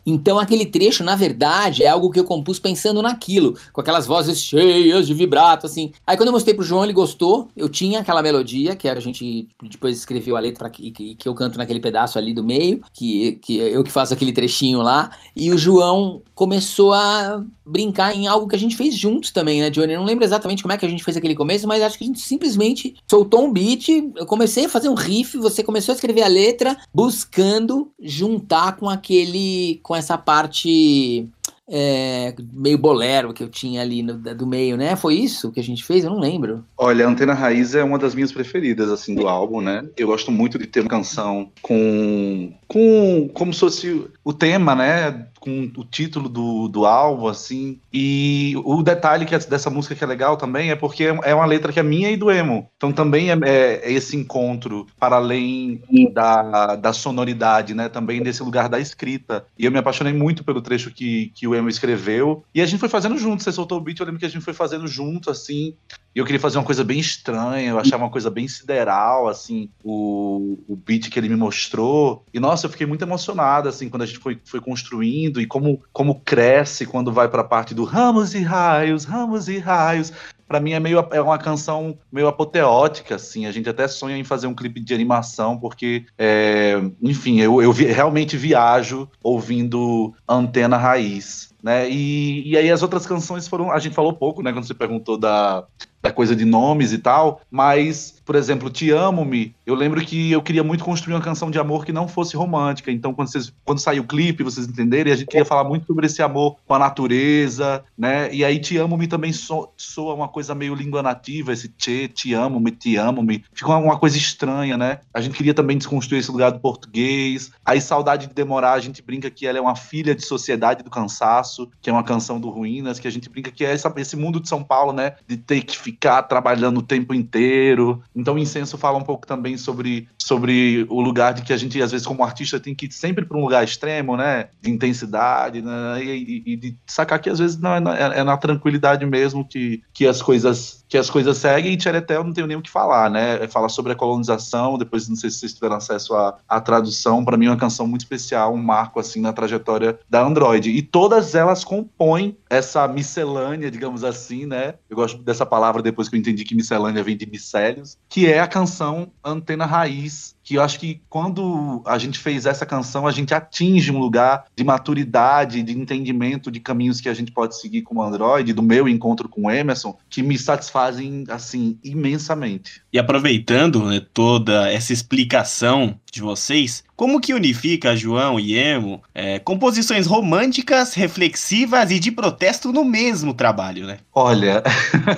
então aquele trecho, na verdade, é algo que eu compus pensando naquilo, com aquelas vozes cheias de vibrato, assim. Aí quando eu mostrei pro João, ele gostou. Eu tinha aquela melodia, que era a gente depois escreveu a letra que, que, que eu canto naquele pedaço ali do meio, que, que eu que faço aquele trechinho lá. E o João começou a brincar em algo que a gente fez juntos também, né, Johnny? Eu não lembro exatamente como é que a gente fez aquele começo, mas acho que a gente simplesmente soltou um beat, eu comecei a fazer um riff, você começou a escrever a letra, buscando juntar com aquele, com essa parte é, meio bolero que eu tinha ali no, do meio, né? Foi isso que a gente fez? Eu não lembro. Olha, Antena Raiz é uma das minhas preferidas, assim, do álbum, né? Eu gosto muito de ter uma canção com. Com como se fosse o tema, né? Com o título do, do álbum, assim. E o detalhe que é dessa música que é legal também é porque é uma letra que é minha e do emo. Então também é, é esse encontro para além da, da sonoridade, né? Também desse lugar da escrita. E eu me apaixonei muito pelo trecho que, que o emo escreveu. E a gente foi fazendo junto. Você soltou o beat, eu lembro que a gente foi fazendo junto, assim. E eu queria fazer uma coisa bem estranha, eu achava uma coisa bem sideral, assim, o, o beat que ele me mostrou. E nossa, eu fiquei muito emocionado, assim, quando a gente foi, foi construindo e como, como cresce quando vai pra parte do ramos e raios, ramos e raios. Pra mim é meio é uma canção meio apoteótica, assim. A gente até sonha em fazer um clipe de animação, porque, é, enfim, eu, eu vi- realmente viajo ouvindo Antena Raiz. Né? E, e aí as outras canções foram. A gente falou pouco, né? Quando você perguntou da, da coisa de nomes e tal, mas, por exemplo, Te Amo-me, eu lembro que eu queria muito construir uma canção de amor que não fosse romântica. Então, quando, vocês, quando saiu o clipe, vocês entenderem, a gente queria falar muito sobre esse amor com a natureza, né? E aí Te Amo-me também so, soa uma coisa meio língua nativa, esse Te, Te Amo-me, Te Amo-me. Fica uma, uma coisa estranha, né? A gente queria também desconstruir esse lugar do português. Aí Saudade de Demorar, a gente brinca que ela é uma filha de Sociedade do Cansaço, que é uma canção do Ruínas, que a gente brinca que é essa- esse mundo de São Paulo, né? De ter que ficar trabalhando o tempo inteiro. Então o Incenso fala um pouco também sobre, sobre o lugar de que a gente, às vezes, como artista, tem que ir sempre para um lugar extremo, né? De intensidade, né? E, e- e de sacar que às vezes não, é, na, é na tranquilidade mesmo que, que as coisas que as coisas seguem e Tchereté eu não tenho nem o que falar, né? É falar sobre a colonização, depois não sei se vocês tiveram acesso à, à tradução, para mim é uma canção muito especial, um marco assim na trajetória da Android. E todas elas compõem essa miscelânea, digamos assim, né? Eu gosto dessa palavra depois que eu entendi que miscelânea vem de micélios, que é a canção Antena Raiz, que eu acho que quando a gente fez essa canção, a gente atinge um lugar de maturidade, de entendimento de caminhos que a gente pode seguir como Android, do meu encontro com o Emerson, que me satisfazem, assim, imensamente. E aproveitando né, toda essa explicação de vocês, como que unifica João e Emo é, composições românticas, reflexivas e de protesto no mesmo trabalho, né? Olha,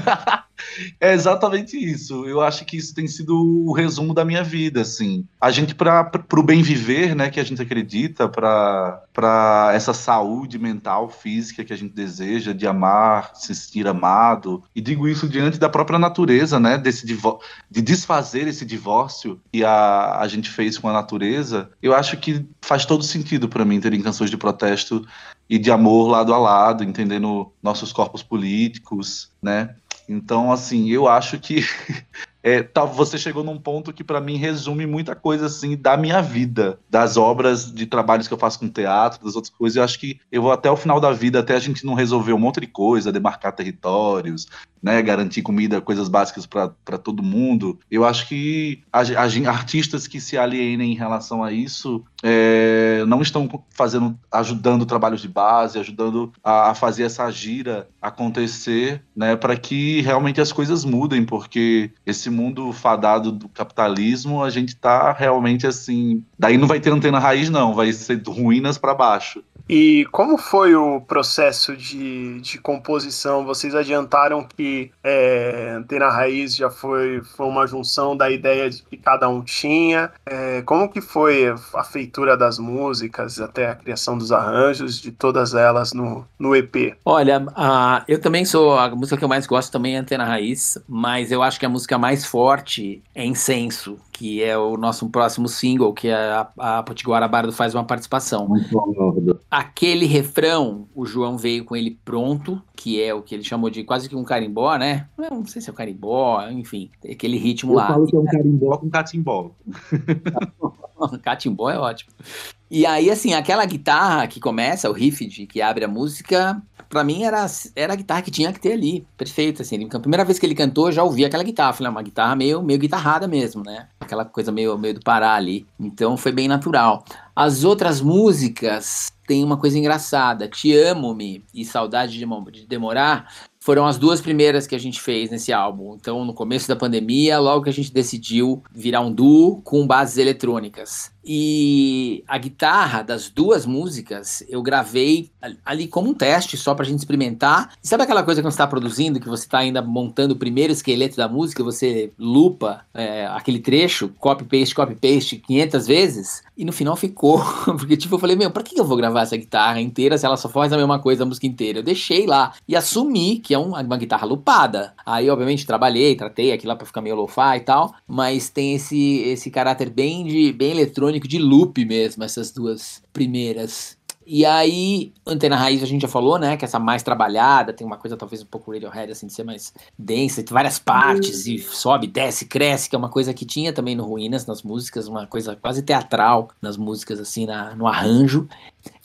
é exatamente isso. Eu acho que isso tem sido o resumo da minha vida, assim. A gente, para o bem viver, né, que a gente acredita, para essa saúde mental, física que a gente deseja, de amar, se sentir amado, e digo isso diante da própria natureza, né, desse de desfazer esse divórcio que a, a gente fez com a natureza, eu acho que faz todo sentido para mim terem canções de protesto e de amor lado a lado, entendendo nossos corpos políticos, né? Então, assim, eu acho que é, tá, você chegou num ponto que para mim resume muita coisa assim da minha vida, das obras de trabalhos que eu faço com teatro, das outras coisas. Eu acho que eu vou até o final da vida, até a gente não resolver um monte de coisa, demarcar territórios, né, garantir comida, coisas básicas para todo mundo. Eu acho que a, a, artistas que se alienem em relação a isso é, não estão fazendo, ajudando trabalhos de base, ajudando a, a fazer essa gira acontecer, né, para que realmente as coisas mudem, porque esse mundo fadado do capitalismo, a gente tá realmente assim. Daí não vai ter antena raiz, não, vai ser ruínas para baixo. E como foi o processo de, de composição? Vocês adiantaram que é, Antena Raiz já foi, foi uma junção da ideia de que cada um tinha. É, como que foi a feitura das músicas, até a criação dos arranjos, de todas elas no, no EP? Olha, a, eu também sou, a música que eu mais gosto também é Antena Raiz, mas eu acho que a música mais forte é Incenso, que é o nosso próximo single, que a, a Potiguara Bardo faz uma participação. Muito bom, Aquele refrão, o João veio com ele pronto, que é o que ele chamou de quase que um carimbó, né? Não sei se é um carimbó, enfim, aquele ritmo Eu lá. Eu falo que é um carimbó com catimbó. catimbó é ótimo. E aí, assim, aquela guitarra que começa, o riff de, que abre a música, para mim era, era a guitarra que tinha que ter ali. Perfeito, assim. A primeira vez que ele cantou, eu já ouvi aquela guitarra. Falei, é uma guitarra meio, meio guitarrada mesmo, né? Aquela coisa meio, meio do Pará ali. Então foi bem natural. As outras músicas têm uma coisa engraçada. Te Amo-me e Saudade de, de Demorar foram as duas primeiras que a gente fez nesse álbum. Então, no começo da pandemia, logo que a gente decidiu virar um duo com bases eletrônicas. E a guitarra das duas músicas eu gravei ali como um teste, só pra gente experimentar. E sabe aquela coisa que você está produzindo, que você está ainda montando o primeiro esqueleto da música, você lupa é, aquele trecho, copy-paste, copy-paste 500 vezes? E no final ficou. Porque, tipo, eu falei, meu, pra que eu vou gravar essa guitarra inteira se ela só faz a mesma coisa a música inteira? Eu deixei lá e assumi que é uma, guitarra lupada. Aí, obviamente, trabalhei, tratei aquilo lá pra ficar meio lo-fi e tal, mas tem esse, esse caráter bem, de, bem eletrônico, de loop mesmo, essas duas primeiras. E aí, Antena Raiz a gente já falou, né? Que essa mais trabalhada, tem uma coisa talvez um pouco Radiohead, assim, de ser mais densa, tem várias partes, e sobe, desce, cresce, que é uma coisa que tinha também no Ruínas, nas músicas, uma coisa quase teatral nas músicas, assim, na, no arranjo.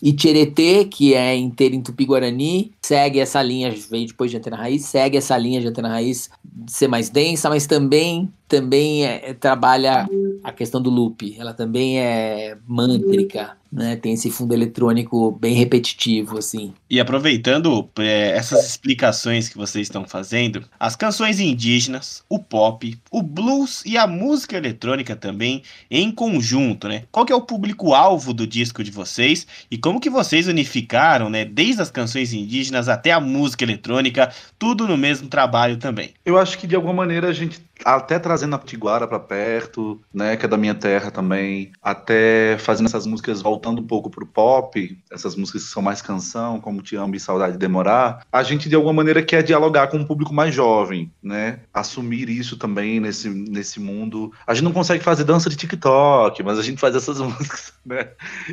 E Tietê, que é inteiro em Tupi-Guarani, segue essa linha, veio depois de Antena Raiz, segue essa linha de Antena Raiz ser mais densa, mas também também é, trabalha a questão do loop. Ela também é mântrica, né? Tem esse fundo eletrônico bem repetitivo, assim. E aproveitando é, essas explicações que vocês estão fazendo, as canções indígenas, o pop, o blues e a música eletrônica também em conjunto, né? Qual que é o público-alvo do disco de vocês e como que vocês unificaram, né? Desde as canções indígenas até a música eletrônica, tudo no mesmo trabalho também. Eu acho que de alguma maneira a gente até trazendo a Pitiguara para perto, né, que é da minha terra também, até fazendo essas músicas voltando um pouco pro pop, essas músicas que são mais canção, como Te Amo e Saudade de Demorar, a gente de alguma maneira quer dialogar com um público mais jovem, né, assumir isso também nesse, nesse mundo. A gente não consegue fazer dança de TikTok, mas a gente faz essas músicas, né,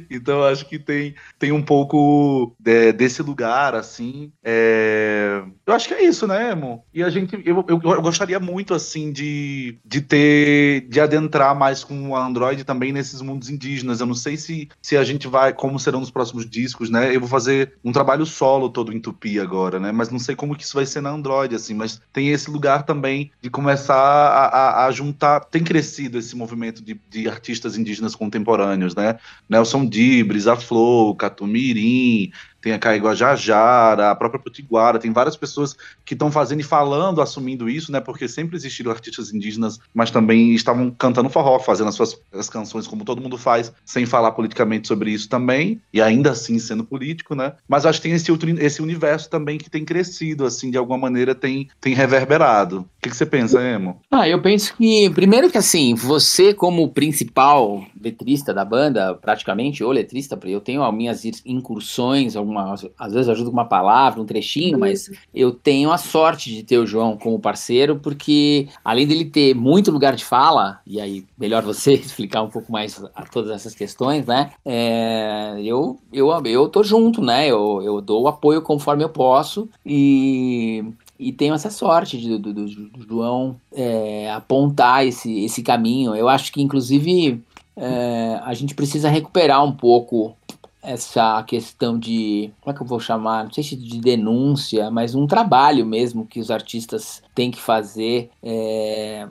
então acho que tem, tem um pouco de, desse lugar, assim, é... eu acho que é isso, né, Emo? E a gente, eu, eu, eu gostaria muito, assim, de, de ter, de adentrar mais com o Android também nesses mundos indígenas. Eu não sei se, se a gente vai, como serão nos próximos discos, né? Eu vou fazer um trabalho solo todo em Tupi agora, né? Mas não sei como que isso vai ser na Android, assim. Mas tem esse lugar também de começar a, a, a juntar. Tem crescido esse movimento de, de artistas indígenas contemporâneos, né? Nelson Dibres, a Flow, Catumirim, tem a Caí Guajajara, a própria Potiguara, tem várias pessoas que estão fazendo e falando, assumindo isso, né? Porque sempre existiram artistas indígenas, mas também estavam cantando forró, fazendo as suas as canções como todo mundo faz, sem falar politicamente sobre isso também, e ainda assim sendo político, né? Mas acho que tem esse, outro, esse universo também que tem crescido, assim, de alguma maneira tem, tem reverberado. O que, que você pensa, Emo? Ah, eu penso que, primeiro que assim, você como principal letrista da banda, praticamente, ou letrista, eu tenho as minhas incursões, algumas, às vezes ajudo com uma palavra, um trechinho, mas eu tenho a sorte de ter o João como parceiro, porque além dele ter muito lugar de fala, e aí melhor você explicar um pouco mais a todas essas questões, né? É, eu, eu, eu tô junto, né? Eu, eu dou o apoio conforme eu posso e e tenho essa sorte de, do, do, do João é, apontar esse, esse caminho. Eu acho que, inclusive, é, a gente precisa recuperar um pouco essa questão de, como é que eu vou chamar, não sei se de denúncia, mas um trabalho mesmo que os artistas têm que fazer é,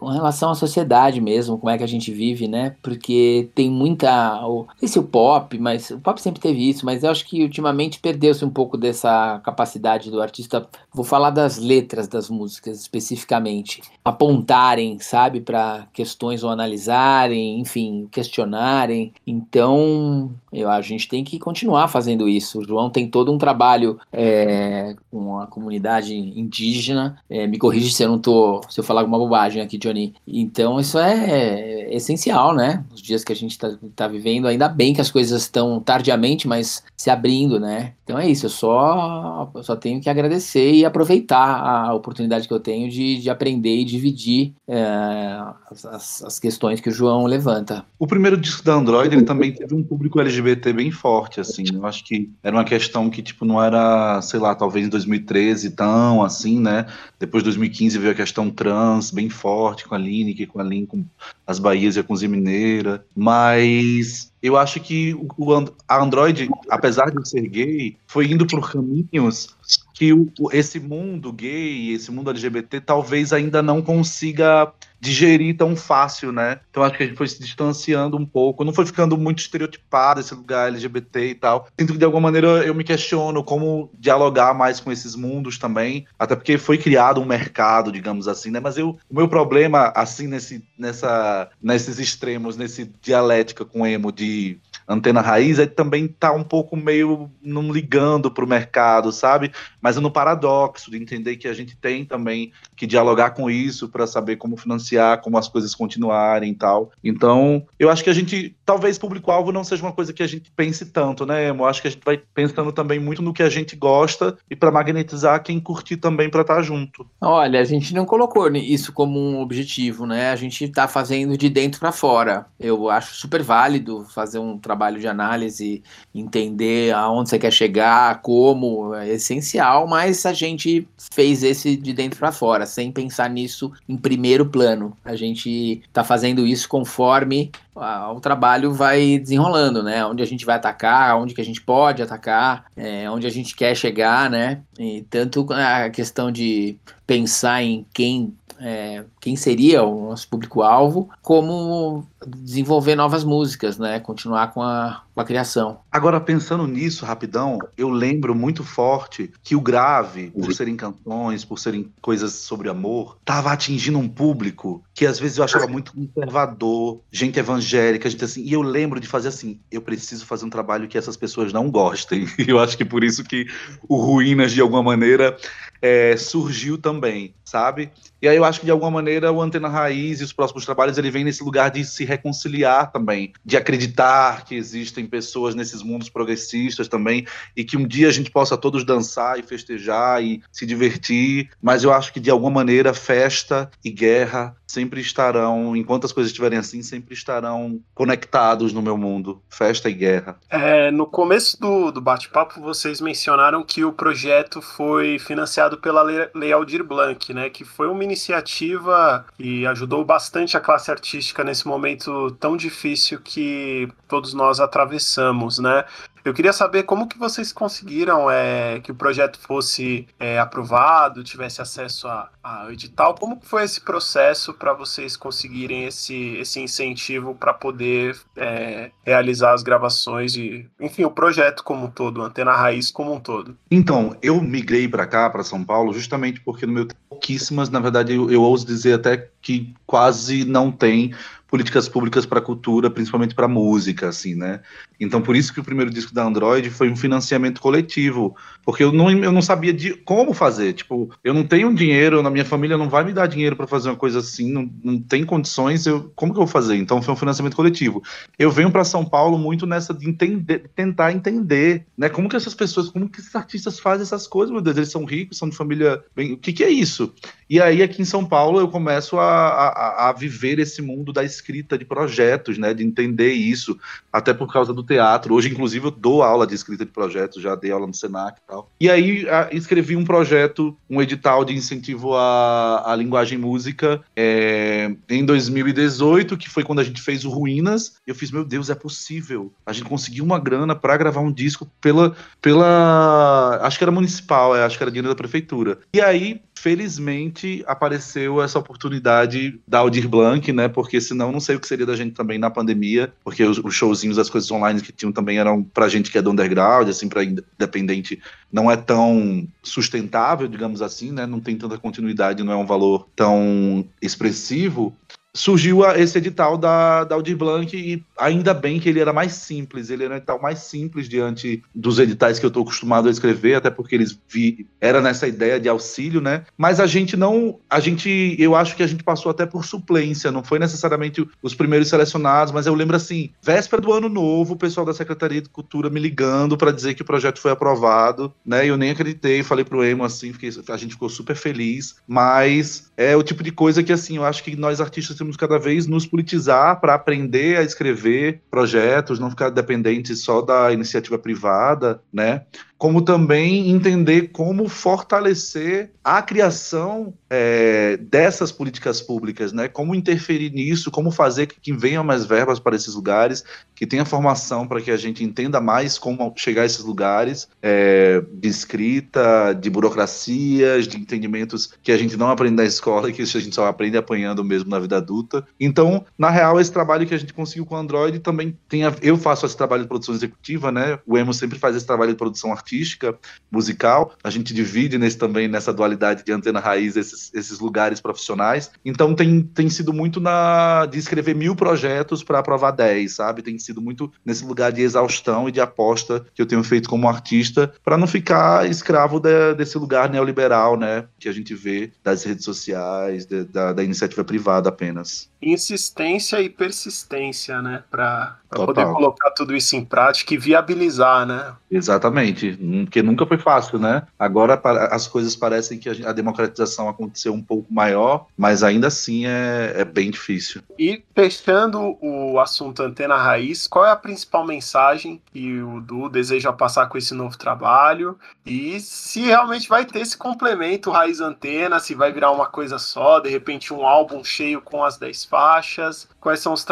com relação à sociedade mesmo, como é que a gente vive, né? Porque tem muita. Não sei se o pop, mas o pop sempre teve isso, mas eu acho que ultimamente perdeu-se um pouco dessa capacidade do artista. Vou falar das letras das músicas especificamente, apontarem, sabe, para questões ou analisarem, enfim, questionarem. Então, eu, a gente tem que continuar fazendo isso. O João tem todo um trabalho é, com a comunidade indígena. É, me corrija se eu não tô, se eu falar alguma bobagem aqui, Johnny. Então isso é, é essencial, né? Os dias que a gente está tá vivendo, ainda bem que as coisas estão tardiamente, mas se abrindo, né? Então é isso, eu só, eu só tenho que agradecer e aproveitar a oportunidade que eu tenho de, de aprender e dividir é, as, as, questões que o João levanta. O primeiro disco da Android, ele também teve um público LGBT bem forte, assim, eu acho que era uma questão que, tipo, não era, sei lá, talvez em 2013 tão assim, né? Depois de 2015 veio a questão trans bem forte com a Lineker, com a Lin, com as Bahias e a Cozinha Mineira, mas eu acho que o, a Android, apesar de ser gay, foi indo por caminhos que o, esse mundo gay, esse mundo LGBT, talvez ainda não consiga digerir tão fácil, né? Então acho que a gente foi se distanciando um pouco, não foi ficando muito estereotipado esse lugar LGBT e tal. Sinto que de alguma maneira eu me questiono como dialogar mais com esses mundos também, até porque foi criado um mercado, digamos assim, né? Mas eu, o meu problema, assim, nesse, nessa, nesses extremos, nesse dialética com emo de antena raiz, é também tá um pouco meio não ligando para o mercado, sabe? Mas é no paradoxo de entender que a gente tem também que dialogar com isso para saber como financiar, como as coisas continuarem e tal. Então, eu acho que a gente, talvez público-alvo não seja uma coisa que a gente pense tanto, né, Eu acho que a gente vai pensando também muito no que a gente gosta e para magnetizar quem curtir também para estar tá junto. Olha, a gente não colocou isso como um objetivo, né? A gente está fazendo de dentro para fora. Eu acho super válido fazer um trabalho de análise, entender aonde você quer chegar, como, é essencial, mas a gente fez esse de dentro para fora, sem pensar nisso em primeiro plano. A gente está fazendo isso conforme o trabalho vai desenrolando, né? Onde a gente vai atacar, onde que a gente pode atacar, é, onde a gente quer chegar, né? E tanto a questão de pensar em quem é, quem seria o nosso público-alvo, como desenvolver novas músicas, né? Continuar com a, com a criação. Agora, pensando nisso, rapidão, eu lembro muito forte que o grave, por serem canções, por serem coisas sobre amor, estava atingindo um público que às vezes eu achava muito conservador, gente evangélica, gente assim. E eu lembro de fazer assim: eu preciso fazer um trabalho que essas pessoas não gostem. E eu acho que por isso que o Ruínas, de alguma maneira, é, surgiu também, sabe? E aí eu acho que de alguma maneira o Antena Raiz e os próximos trabalhos ele vem nesse lugar de se reconciliar também, de acreditar que existem pessoas nesses mundos progressistas também e que um dia a gente possa todos dançar e festejar e se divertir, mas eu acho que de alguma maneira festa e guerra sempre estarão, enquanto as coisas estiverem assim, sempre estarão conectados no meu mundo. Festa e guerra. É, no começo do, do bate-papo, vocês mencionaram que o projeto foi financiado pela Lei Aldir Blanc, né? Que foi uma iniciativa que ajudou bastante a classe artística nesse momento tão difícil que todos nós atravessamos, né? Eu queria saber como que vocês conseguiram é, que o projeto fosse é, aprovado, tivesse acesso a, a edital. Como foi esse processo para vocês conseguirem esse, esse incentivo para poder é, realizar as gravações e, enfim, o projeto como um todo, Antena Raiz como um todo? Então, eu migrei para cá, para São Paulo, justamente porque no meu pouquíssimas, na verdade, eu, eu ouso dizer até que quase não tem políticas públicas para cultura, principalmente para música, assim, né? Então, por isso que o primeiro disco da Android foi um financiamento coletivo, porque eu não, eu não sabia de como fazer. Tipo, eu não tenho dinheiro, na minha família não vai me dar dinheiro para fazer uma coisa assim, não, não tem condições, eu, como que eu vou fazer? Então, foi um financiamento coletivo. Eu venho para São Paulo muito nessa de entender, tentar entender, né? Como que essas pessoas, como que esses artistas fazem essas coisas, meu Deus, eles são ricos, são de família. Bem, o que, que é isso? E aí, aqui em São Paulo, eu começo a, a, a viver esse mundo da escrita de projetos, né, de entender isso, até por causa do teatro. Hoje, inclusive, eu dou aula de escrita de projetos, já dei aula no Senac e tal. E aí a, escrevi um projeto, um edital de incentivo à, à linguagem música é, em 2018, que foi quando a gente fez o Ruínas. Eu fiz, meu Deus, é possível. A gente conseguiu uma grana para gravar um disco pela, pela, acho que era municipal, é, acho que era dinheiro da prefeitura. E aí felizmente apareceu essa oportunidade da Aldir Blanc, né? Porque senão não sei o que seria da gente também na pandemia, porque os, os showzinhos, as coisas online que tinham também eram pra gente que é do underground, assim, pra independente, não é tão sustentável, digamos assim, né? Não tem tanta continuidade, não é um valor tão expressivo surgiu esse edital da, da Aldir Blanc e ainda bem que ele era mais simples, ele era um edital mais simples diante dos editais que eu estou acostumado a escrever, até porque eles vi, era nessa ideia de auxílio, né? Mas a gente não, a gente, eu acho que a gente passou até por suplência, não foi necessariamente os primeiros selecionados, mas eu lembro assim, véspera do ano novo, o pessoal da Secretaria de Cultura me ligando para dizer que o projeto foi aprovado, né? Eu nem acreditei, falei pro Emo assim, fiquei, a gente ficou super feliz, mas é o tipo de coisa que assim, eu acho que nós artistas temos cada vez nos politizar para aprender a escrever projetos, não ficar dependentes só da iniciativa privada, né? Como também entender como fortalecer a criação é, dessas políticas públicas, né? Como interferir nisso, como fazer que venham mais verbas para esses lugares, que tenha formação para que a gente entenda mais como chegar a esses lugares é, de escrita, de burocracias, de entendimentos que a gente não aprende na escola e que a gente só aprende apanhando mesmo na vida adulta. Então, na real, esse trabalho que a gente conseguiu com o Android também tem a, eu faço esse trabalho de produção executiva, né? O Emo sempre faz esse trabalho de produção artística artística, musical. A gente divide nesse também nessa dualidade de antena raiz esses, esses lugares profissionais. Então tem, tem sido muito na de escrever mil projetos para aprovar dez, sabe? Tem sido muito nesse lugar de exaustão e de aposta que eu tenho feito como artista para não ficar escravo de, desse lugar neoliberal, né? Que a gente vê das redes sociais, de, da, da iniciativa privada apenas insistência e persistência, né? Para poder colocar tudo isso em prática e viabilizar, né? Exatamente, porque nunca foi fácil, né? Agora as coisas parecem que a democratização aconteceu um pouco maior, mas ainda assim é, é bem difícil. E fechando o assunto Antena Raiz, qual é a principal mensagem que o Du deseja passar com esse novo trabalho? E se realmente vai ter esse complemento Raiz Antena, se vai virar uma coisa só, de repente um álbum cheio com as 10 faixas, quais são os,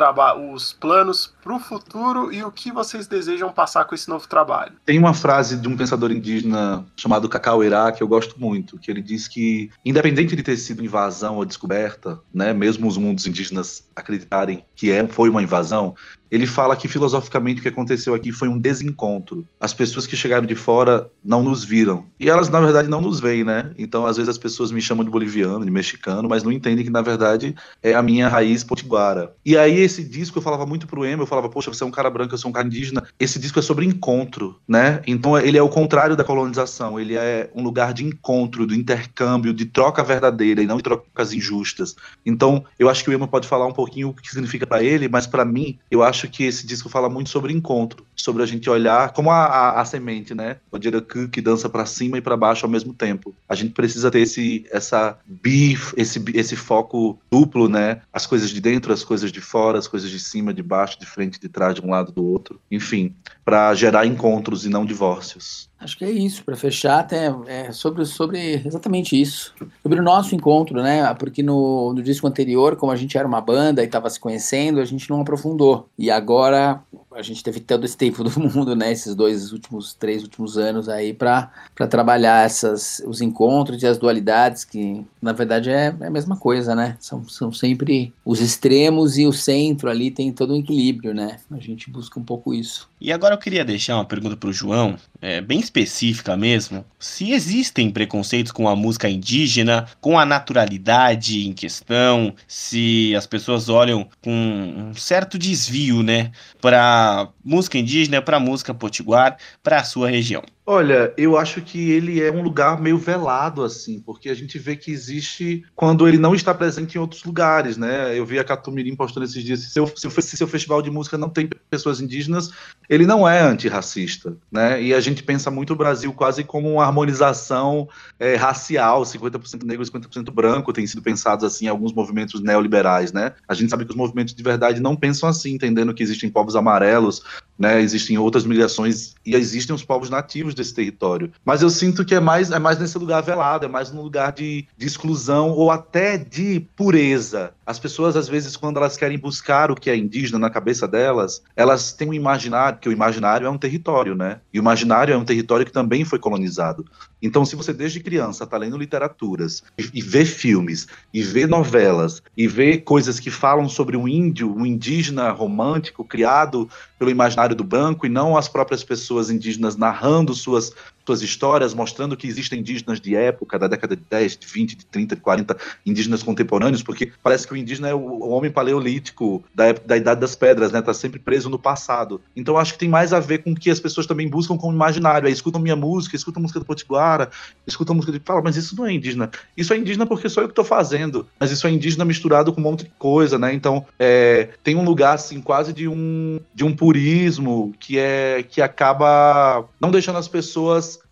os planos para o futuro e o que vocês desejam passar com esse novo trabalho. Tem uma frase de um pensador indígena chamado Cacau Irá que eu gosto muito, que ele diz que, independente de ter sido invasão ou descoberta, né, mesmo os mundos indígenas acreditarem que é, foi uma invasão, ele fala que filosoficamente o que aconteceu aqui foi um desencontro. As pessoas que chegaram de fora não nos viram. E elas, na verdade, não nos veem, né? Então, às vezes, as pessoas me chamam de boliviano, de mexicano, mas não entendem que, na verdade, é a minha raiz potiguara. E aí, esse disco eu falava muito pro Emo, eu falava, poxa, você é um cara branco, eu sou um cara indígena. Esse disco é sobre encontro, né? Então, ele é o contrário da colonização. Ele é um lugar de encontro, de intercâmbio, de troca verdadeira e não de trocas injustas. Então, eu acho que o Emo pode falar um pouquinho o que significa para ele, mas para mim, eu acho acho que esse disco fala muito sobre encontro, sobre a gente olhar como a, a, a semente, né? O Jiraku que dança para cima e para baixo ao mesmo tempo. A gente precisa ter esse essa beef, esse esse foco duplo, né? As coisas de dentro, as coisas de fora, as coisas de cima, de baixo, de frente, de trás, de um lado do outro. Enfim, para gerar encontros e não divórcios. Acho que é isso, para fechar, até é sobre, sobre exatamente isso. Sobre o nosso encontro, né? Porque no, no disco anterior, como a gente era uma banda e estava se conhecendo, a gente não aprofundou. E agora a gente teve todo esse tempo do mundo, né? Esses dois últimos, três últimos anos aí para trabalhar essas, os encontros e as dualidades, que na verdade é, é, a mesma coisa, né? São, são sempre os extremos e o centro ali tem todo um equilíbrio, né? A gente busca um pouco isso. E agora eu queria deixar uma pergunta para o João, é, bem específica mesmo. Se existem preconceitos com a música indígena, com a naturalidade em questão, se as pessoas olham com um certo desvio, né, para música indígena, para música potiguar, para a sua região. Olha, eu acho que ele é um lugar meio velado, assim, porque a gente vê que existe quando ele não está presente em outros lugares, né? Eu vi a Catumirim postando esses dias, se seu, se seu festival de música não tem pessoas indígenas, ele não é antirracista, né? E a gente pensa muito o Brasil quase como uma harmonização é, racial, 50% negro e 50% branco, tem sido pensados assim em alguns movimentos neoliberais, né? A gente sabe que os movimentos de verdade não pensam assim, entendendo que existem povos amarelos, né? Existem outras migrações e existem os povos nativos desse território. Mas eu sinto que é mais, é mais nesse lugar velado, é mais num lugar de, de exclusão ou até de pureza. As pessoas, às vezes, quando elas querem buscar o que é indígena na cabeça delas, elas têm um imaginário, que o imaginário é um território, né? E o imaginário é um território que também foi colonizado. Então, se você desde criança está lendo literaturas e, e vê filmes, e vê novelas, e vê coisas que falam sobre um índio, um indígena romântico criado pelo imaginário do branco e não as próprias pessoas indígenas narrando suas suas histórias, mostrando que existem indígenas de época, da década de 10, de 20, de 30, de 40, indígenas contemporâneos, porque parece que o indígena é o, homem paleolítico da, época, da Idade das Pedras, né? Tá sempre preso no passado. Então acho que tem mais a ver com o que as pessoas também buscam como imaginário. Aí escutam minha música, escutam música do Potiguara, escutam música de. Fala, mas isso não é indígena. Isso é indígena porque sou eu que estou fazendo. Mas isso é indígena misturado com um monte de coisa, né? Então é, tem um lugar, assim, quase de um, de um purismo que é que acaba não deixando as pessoas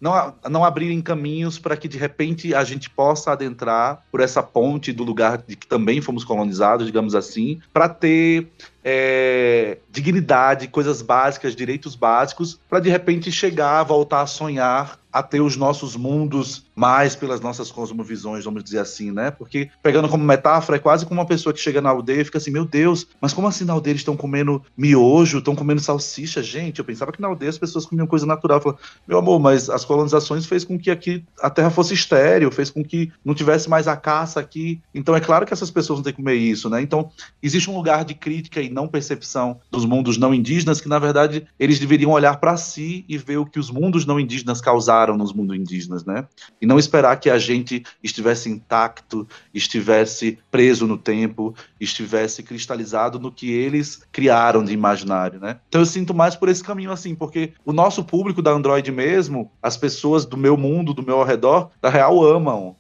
não, não abrirem caminhos para que de repente a gente possa adentrar por essa ponte do lugar de que também fomos colonizados, digamos assim, para ter é, dignidade, coisas básicas, direitos básicos, para de repente chegar, voltar a sonhar, a ter os nossos mundos mais pelas nossas cosmovisões, vamos dizer assim, né? Porque, pegando como metáfora, é quase como uma pessoa que chega na aldeia e fica assim: meu Deus, mas como assim na aldeia eles estão comendo miojo, estão comendo salsicha? Gente, eu pensava que na aldeia as pessoas comiam coisa natural. Eu meu amor, mas as colonizações fez com que aqui a terra fosse estéreo, fez com que não tivesse mais a caça aqui. Então, é claro que essas pessoas não têm que comer isso, né? Então, existe um lugar de crítica e não percepção dos mundos não indígenas, que na verdade eles deveriam olhar para si e ver o que os mundos não indígenas causaram nos mundos indígenas, né? E não esperar que a gente estivesse intacto, estivesse preso no tempo, estivesse cristalizado no que eles criaram de imaginário, né? Então eu sinto mais por esse caminho assim, porque o nosso público da Android mesmo, as pessoas do meu mundo, do meu ao redor, da real amam.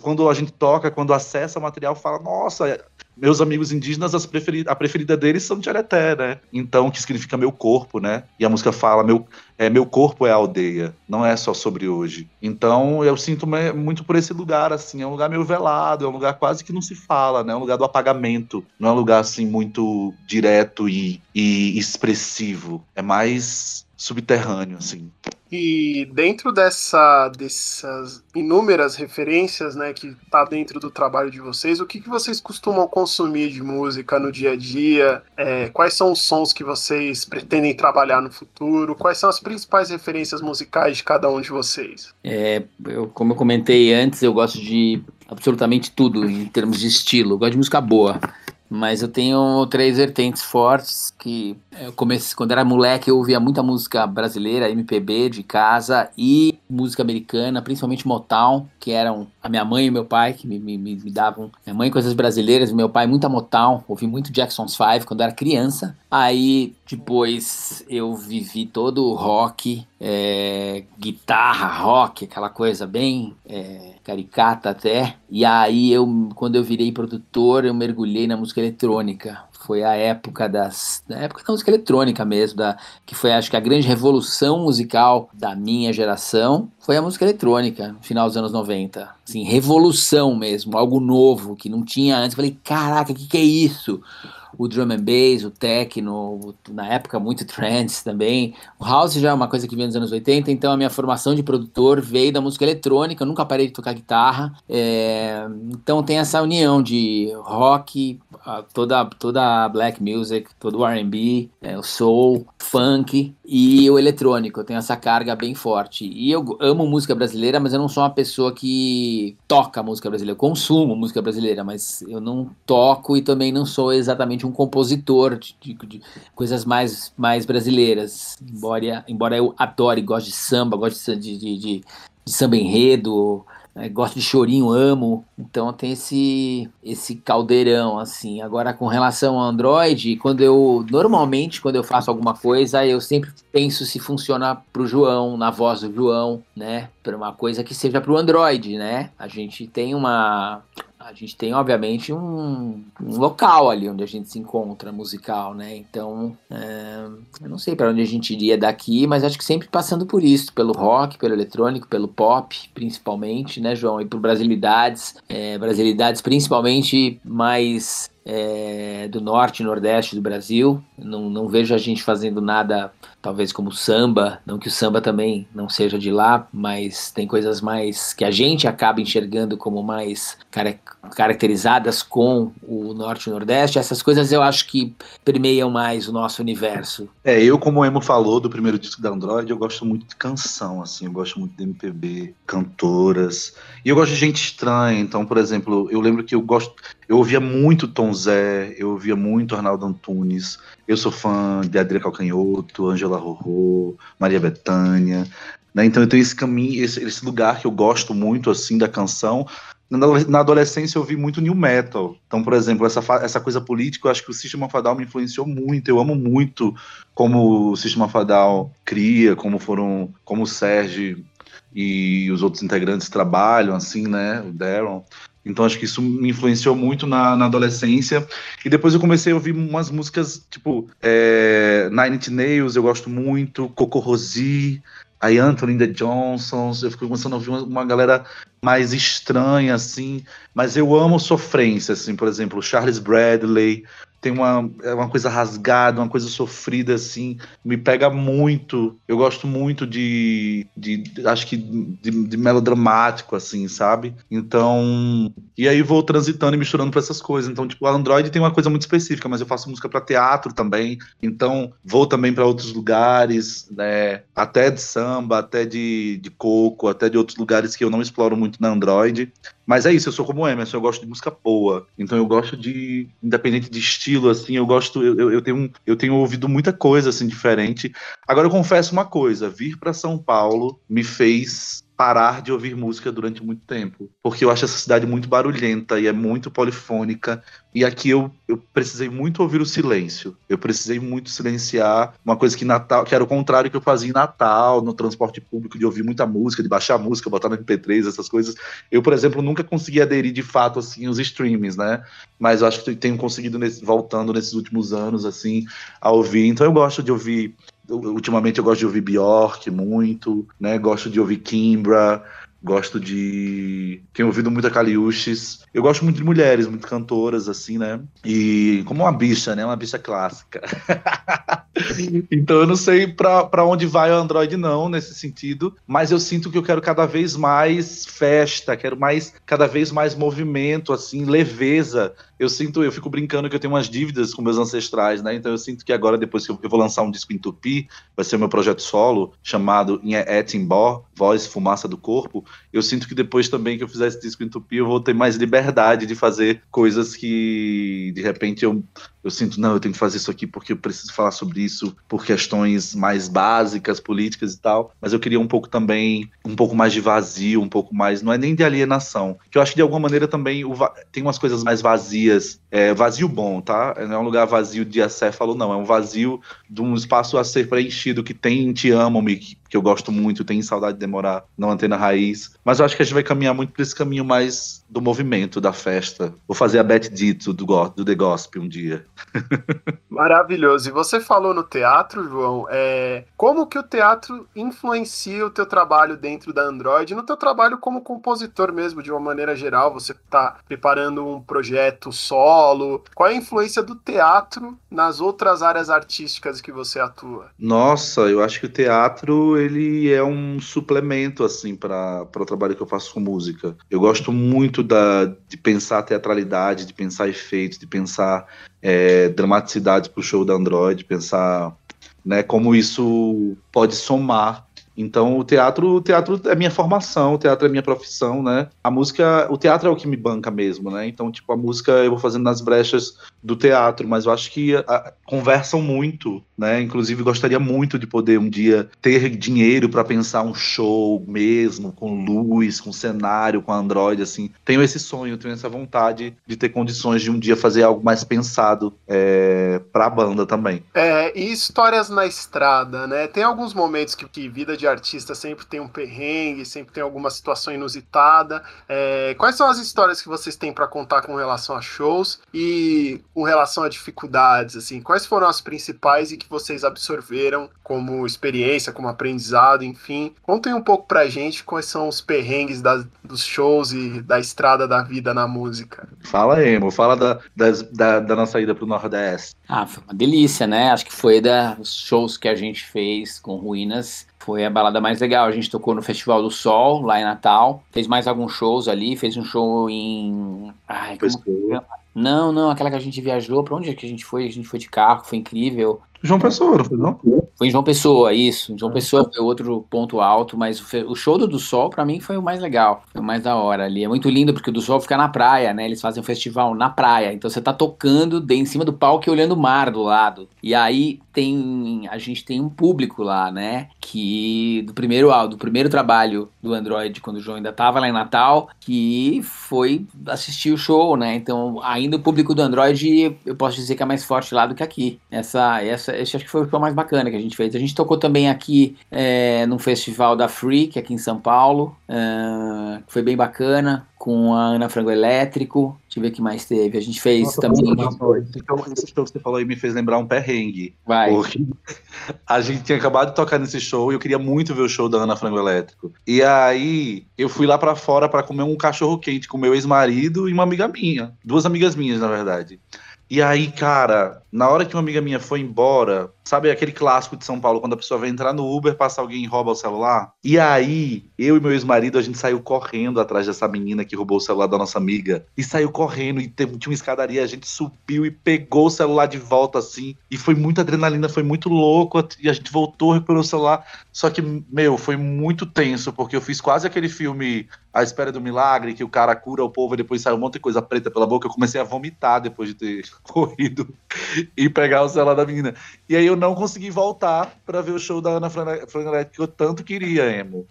Quando a gente toca, quando acessa material, fala, nossa, meus amigos indígenas, as a preferida deles são Tchereté, né? Então, que significa meu corpo, né? E a música fala, meu, é, meu corpo é a aldeia, não é só sobre hoje. Então, eu sinto muito por esse lugar, assim, é um lugar meio velado, é um lugar quase que não se fala, né? É um lugar do apagamento, não é um lugar, assim, muito direto e, e expressivo. É mais subterrâneo, assim. E dentro dessa, dessas inúmeras referências, né, que tá dentro do trabalho de vocês, o que, que vocês costumam consumir de música no dia a dia? É, quais são os sons que vocês pretendem trabalhar no futuro? Quais são as principais referências musicais de cada um de vocês? É, eu, como eu comentei antes, eu gosto de absolutamente tudo em termos de estilo. Eu gosto de música boa. Mas eu tenho três vertentes fortes que eu comecei, quando era moleque eu ouvia muita música brasileira, MPB de casa e música americana, principalmente Motown, que eram a minha mãe e meu pai que me, me, me davam. Minha mãe coisas brasileiras, meu pai muita Motown, ouvi muito Jackson's Five quando era criança. Aí depois eu vivi todo o rock, é, guitarra, rock, aquela coisa bem é, caricata até. E aí eu, quando eu virei produtor, eu mergulhei na música eletrônica foi a época das da época da música eletrônica mesmo, da, que foi acho que a grande revolução musical da minha geração, foi a música eletrônica, no final dos anos 90. Assim, revolução mesmo, algo novo que não tinha antes. Falei, caraca, o que, que é isso? O drum and bass, o techno, na época muito trance também. O house já é uma coisa que vem nos anos 80, então a minha formação de produtor veio da música eletrônica, eu nunca parei de tocar guitarra. É, então tem essa união de rock, toda, toda black music, todo R&B, é, o soul, funk e o eletrônico. Eu tenho essa carga bem forte. E eu amo música brasileira, mas eu não sou uma pessoa que toca música brasileira. Eu consumo música brasileira, mas eu não toco e também não sou exatamente um compositor de, de, de coisas mais, mais brasileiras. Embora, embora eu adore, gosto de samba, gosto de, de, de, de samba enredo, é, gosto de chorinho, amo. Então tem esse esse caldeirão assim. Agora com relação ao Android, quando eu normalmente quando eu faço alguma coisa, eu sempre penso se funciona pro João, na voz do João, né? Para uma coisa que seja pro Android, né? A gente tem uma a gente tem, obviamente, um, um, local ali onde a gente se encontra musical, né? Então, é, eu não sei para onde a gente iria daqui, mas acho que sempre passando por isso, pelo rock, pelo eletrônico, pelo pop, principalmente, né, João? E por brasilidades, é, brasilidades principalmente mais é, do norte e nordeste do Brasil. Não, não vejo a gente fazendo nada, talvez como samba, não que o samba também não seja de lá, mas tem coisas mais que a gente acaba enxergando como mais car caracterizadas com o norte e nordeste. Essas coisas eu acho que permeiam mais o nosso universo. É, eu, como o Emo falou do primeiro disco da Android, eu gosto muito de canção, assim, eu gosto muito de MPB, cantoras. E eu gosto de gente estranha, então, por exemplo, eu lembro que eu gosto. Eu ouvia muito Tom Zé, eu ouvia muito Arnaldo Antunes, eu sou fã de Adriana Calcanhoto, Angela Rorô, Maria Bethânia, né? Então eu tenho esse caminho, esse, esse, lugar que eu gosto muito, assim, da canção. Na adolescência eu ouvi muito new metal. Então, por exemplo, essa, essa coisa política, eu acho que o Sistema Fadal me influenciou muito. Eu amo muito como o Sistema Fadal cria, como foram, como o Sérgio e os outros integrantes trabalham, assim, né? O Darren. Então acho que isso me influenciou muito na, na adolescência. E depois eu comecei a ouvir umas músicas, tipo, é, Nine Inch Nails, eu gosto muito, Coco Rosie, a Anthony The Johnsons, eu fico começando a ouvir uma, uma, galera mais estranha, assim, mas eu amo sofrência, assim, por exemplo, Charles Bradley, tem uma, é uma coisa rasgada, uma coisa sofrida, assim, me pega muito. Eu gosto muito de, de acho que de, de, melodramático, assim, sabe? Então, e aí vou transitando e misturando para essas coisas. Então, tipo, o Android tem uma coisa muito específica, mas eu faço música para teatro também. Então, vou também para outros lugares, né? Até de samba, até de, de coco, até de outros lugares que eu não exploro muito na Android. Mas é isso, eu sou como o Emerson, eu gosto de música boa. Então eu gosto de, independente de estilo, assim, eu gosto, eu, eu, tenho, eu tenho ouvido muita coisa, assim, diferente. Agora eu confesso uma coisa, vir para São Paulo me fez parar de ouvir música durante muito tempo, porque eu acho essa cidade muito barulhenta e é muito polifônica, e aqui eu, eu precisei muito ouvir o silêncio. Eu precisei muito silenciar uma coisa que Natal, que era o contrário que eu fazia em Natal, no transporte público, de ouvir muita música, de baixar música, botar no MP3, essas coisas. Eu, por exemplo, nunca consegui aderir de fato assim os streamings, né? Mas eu acho que tenho conseguido nesse, voltando nesses últimos anos assim a ouvir. Então eu gosto de ouvir ultimamente eu gosto de ouvir Bjork muito, né? Gosto de ouvir Kimbra, gosto de. Tenho ouvido muito a Caliuches. Eu gosto muito de mulheres, muito cantoras, assim, né? E como uma bicha, né? Uma bicha clássica. então eu não sei para onde vai o Android, não, nesse sentido. Mas eu sinto que eu quero cada vez mais festa, quero mais cada vez mais movimento, assim, leveza eu sinto, eu fico brincando que eu tenho umas dívidas com meus ancestrais, né? Então eu sinto que agora, depois que eu, vou lançar um disco em tupi, vai ser meu projeto solo, chamado Etimbó, Voz, Fumaça do Corpo. Eu sinto que depois também que eu fizer esse disco em tupi, eu vou ter mais liberdade de fazer coisas que, de repente, eu eu sinto, não, eu tenho que fazer isso aqui porque eu preciso falar sobre isso por questões mais básicas, políticas e tal. Mas eu queria um pouco também, um pouco mais de vazio, um pouco mais, não é nem de alienação, que eu acho que de alguma maneira também o, tem umas coisas mais vazias, é, vazio bom, tá? Não é um lugar vazio de acéfalo, não, é um vazio de um espaço a ser preenchido que tem Te Amo-me, que, que eu gosto muito, tem Saudade de Demorar, não Antena Raiz. Mas eu acho que a gente vai caminhar muito por esse caminho mais do movimento, da festa. Vou fazer a Beth Dito do, do The Gospel um dia. Maravilhoso. E você falou no teatro, João, é, como que o teatro influencia o teu trabalho dentro da Android, no teu trabalho como compositor mesmo, de uma maneira geral, você está preparando um projeto solo, qual é a influência do teatro nas outras áreas artísticas que você atua? Nossa, eu acho que o teatro, ele é um suplemento, assim, para o trabalho que eu faço com música. Eu gosto muito da, de pensar teatralidade, de pensar efeitos, de pensar é, dramaticidade para o show da Android, pensar né, como isso pode somar então o teatro, o teatro é minha formação, o teatro é minha profissão, né? A música, o teatro é o que me banca mesmo, né? Então, tipo, a música eu vou fazendo nas brechas do teatro, mas eu acho que a, a, conversam muito, né? Inclusive gostaria muito de poder um dia ter dinheiro para pensar um show mesmo, com luz, com cenário, com Android, assim. Tenho esse sonho, tenho essa vontade de ter condições de um dia fazer algo mais pensado é, para a banda também. É, e histórias na estrada, né? Tem alguns momentos que, que vida de artista sempre tem um perrengue, sempre tem alguma situação inusitada. É, quais são as histórias que vocês têm para contar com relação a shows e com relação a dificuldades? Assim, quais foram as principais e que vocês absorveram como experiência, como aprendizado, enfim? Contem um pouco pra gente quais são os perrengues das, dos shows e da estrada da vida na música. Fala, Emo, fala da, da, da nossa ida pro Nordeste. Ah, foi uma delícia, né? Acho que foi dos shows que a gente fez com Ruínas foi a balada mais legal. A gente tocou no Festival do Sol, lá em Natal. Fez mais alguns shows ali. Fez um show em. Ai, como... Não, não, aquela que a gente viajou. Pra onde é que a gente foi? A gente foi de carro, foi incrível. João Pessoa, não foi não? Foi em João Pessoa, isso. João Pessoa foi outro ponto alto, mas o show do Do Sol, para mim, foi o mais legal. Foi o mais da hora ali. É muito lindo, porque o Do Sol fica na praia, né? Eles fazem um festival na praia. Então você tá tocando de, em cima do palco e olhando o mar do lado. E aí tem. A gente tem um público lá, né? Que do primeiro do primeiro trabalho do Android, quando o João ainda tava lá em Natal, que foi assistir o show, né? Então, ainda o público do Android, eu posso dizer que é mais forte lá do que aqui. Essa, essa essa, esse acho que foi o show mais bacana que a gente fez. A gente tocou também aqui é, no festival da que é aqui em São Paulo, uh, que foi bem bacana, com a Ana Frango Elétrico. Deixa eu ver o que mais teve. A gente fez nossa, também. Nossa, esse show que você falou aí me fez lembrar um perrengue. Vai. Porque a gente tinha acabado de tocar nesse show e eu queria muito ver o show da Ana Frango Elétrico. E aí eu fui lá para fora para comer um cachorro quente com meu ex-marido e uma amiga minha. Duas amigas minhas, na verdade. E aí, cara, na hora que uma amiga minha foi embora, sabe aquele clássico de São Paulo, quando a pessoa vai entrar no Uber, passa alguém e rouba o celular? E aí, eu e meu ex-marido, a gente saiu correndo atrás dessa menina que roubou o celular da nossa amiga. E saiu correndo, e teve, tinha uma escadaria, a gente subiu e pegou o celular de volta, assim. E foi muita adrenalina, foi muito louco. E a gente voltou, recuperou o celular. Só que, meu, foi muito tenso, porque eu fiz quase aquele filme A Espera do Milagre, que o cara cura o povo e depois sai um monte de coisa preta pela boca. Eu comecei a vomitar depois de ter corrido e pegar o celular da menina. E aí eu não consegui voltar para ver o show da Ana Frangalete que eu tanto queria, Emo.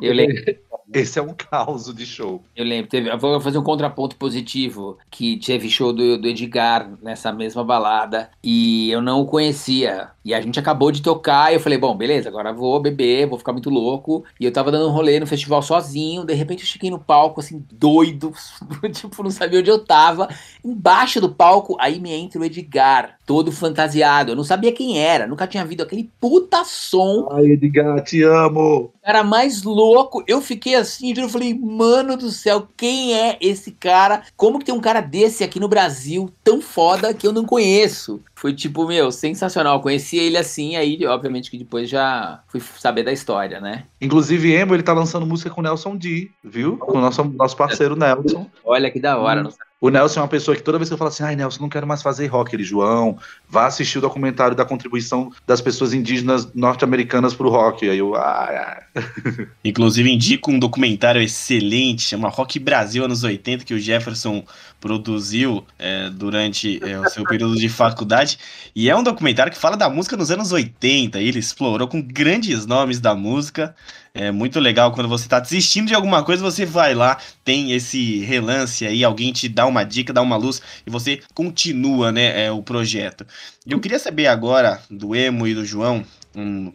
Eu lembro. Esse é um caos de show. Eu lembro, teve, eu vou fazer um contraponto positivo, que teve show do, do Edgar nessa mesma balada, e eu não o conhecia. E a gente acabou de tocar, e eu falei, bom, beleza, agora vou beber, vou ficar muito louco. E eu tava dando um rolê no festival sozinho, de repente eu cheguei no palco, assim, doido, tipo, não sabia onde eu tava. Embaixo do palco, aí me entra o Edgar, todo fantasiado. Eu não sabia quem era, nunca tinha visto aquele puta som. Ai, Edgar, te amo! Cara mais louco, eu fiquei assim, eu falei, mano do céu, quem é esse cara? Como que tem um cara desse aqui no Brasil, tão foda, que eu não conheço? Foi tipo, meu, sensacional. Conheci ele assim, aí, obviamente, que depois já fui saber da história, né? Inclusive, Emo, ele tá lançando música com o Nelson D, viu? Com o nosso, nosso parceiro Nelson. Olha que da hora, hum. não o Nelson é uma pessoa que toda vez que eu falo assim, ai Nelson, não quero mais fazer rock, ele, João, vá assistir o documentário da contribuição das pessoas indígenas norte-americanas pro rock. Aí eu, ah, Inclusive indico um documentário excelente, chama Rock Brasil anos 80, que o Jefferson produziu é, durante é, o seu período de faculdade. E é um documentário que fala da música nos anos 80. E ele explorou com grandes nomes da música. É muito legal quando você está desistindo de alguma coisa, você vai lá, tem esse relance aí, alguém te dá uma dica, dá uma luz e você continua, né, é, o projeto. Eu queria saber agora do Emo e do João, um,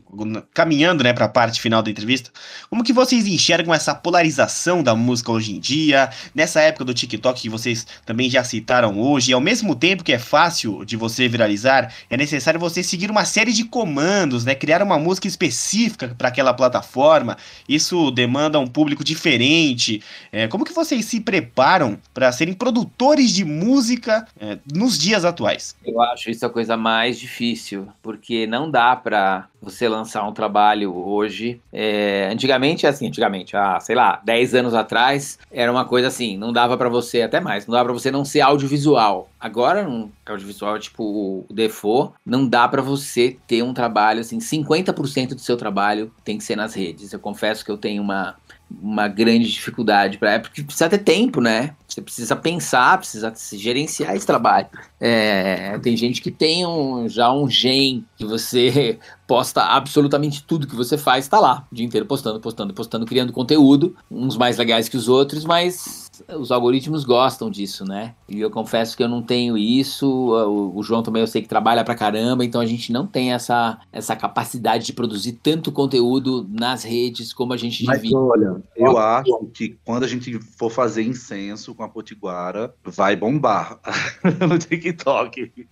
caminhando né, para a parte final da entrevista, como que vocês enxergam essa polarização da música hoje em dia, nessa época do TikTok que vocês também já citaram hoje, e ao mesmo tempo que é fácil de você viralizar, é necessário você seguir uma série de comandos, né, criar uma música específica para aquela plataforma, isso demanda um público diferente. É, como que vocês se preparam para serem produtores de música é, nos dias atuais? Eu acho isso a coisa mais difícil, porque não dá para você lançar um trabalho hoje. É, antigamente, assim, antigamente, ah, sei lá, 10 anos atrás, era uma coisa assim, não dava para você, até mais, não dava para você não ser audiovisual. Agora, um audiovisual é tipo o default, não dá para você ter um trabalho, assim, 50% do seu trabalho tem que ser nas redes. Eu confesso que eu tenho uma uma grande dificuldade para é porque precisa ter tempo, né? Você precisa pensar, precisa gerenciar esse trabalho. É, tem gente que tem um, já um gen que você posta absolutamente tudo que você faz, está lá o dia inteiro postando, postando, postando, criando conteúdo, uns mais legais que os outros, mas os algoritmos gostam disso, né? E eu confesso que eu não tenho isso. O, o, João também eu sei que trabalha pra caramba, então a gente não tem essa, essa capacidade de produzir tanto conteúdo nas redes como a gente Mas devia. olha, eu acho que quando a gente for fazer incenso com a Potiguara, vai bombar no TikTok.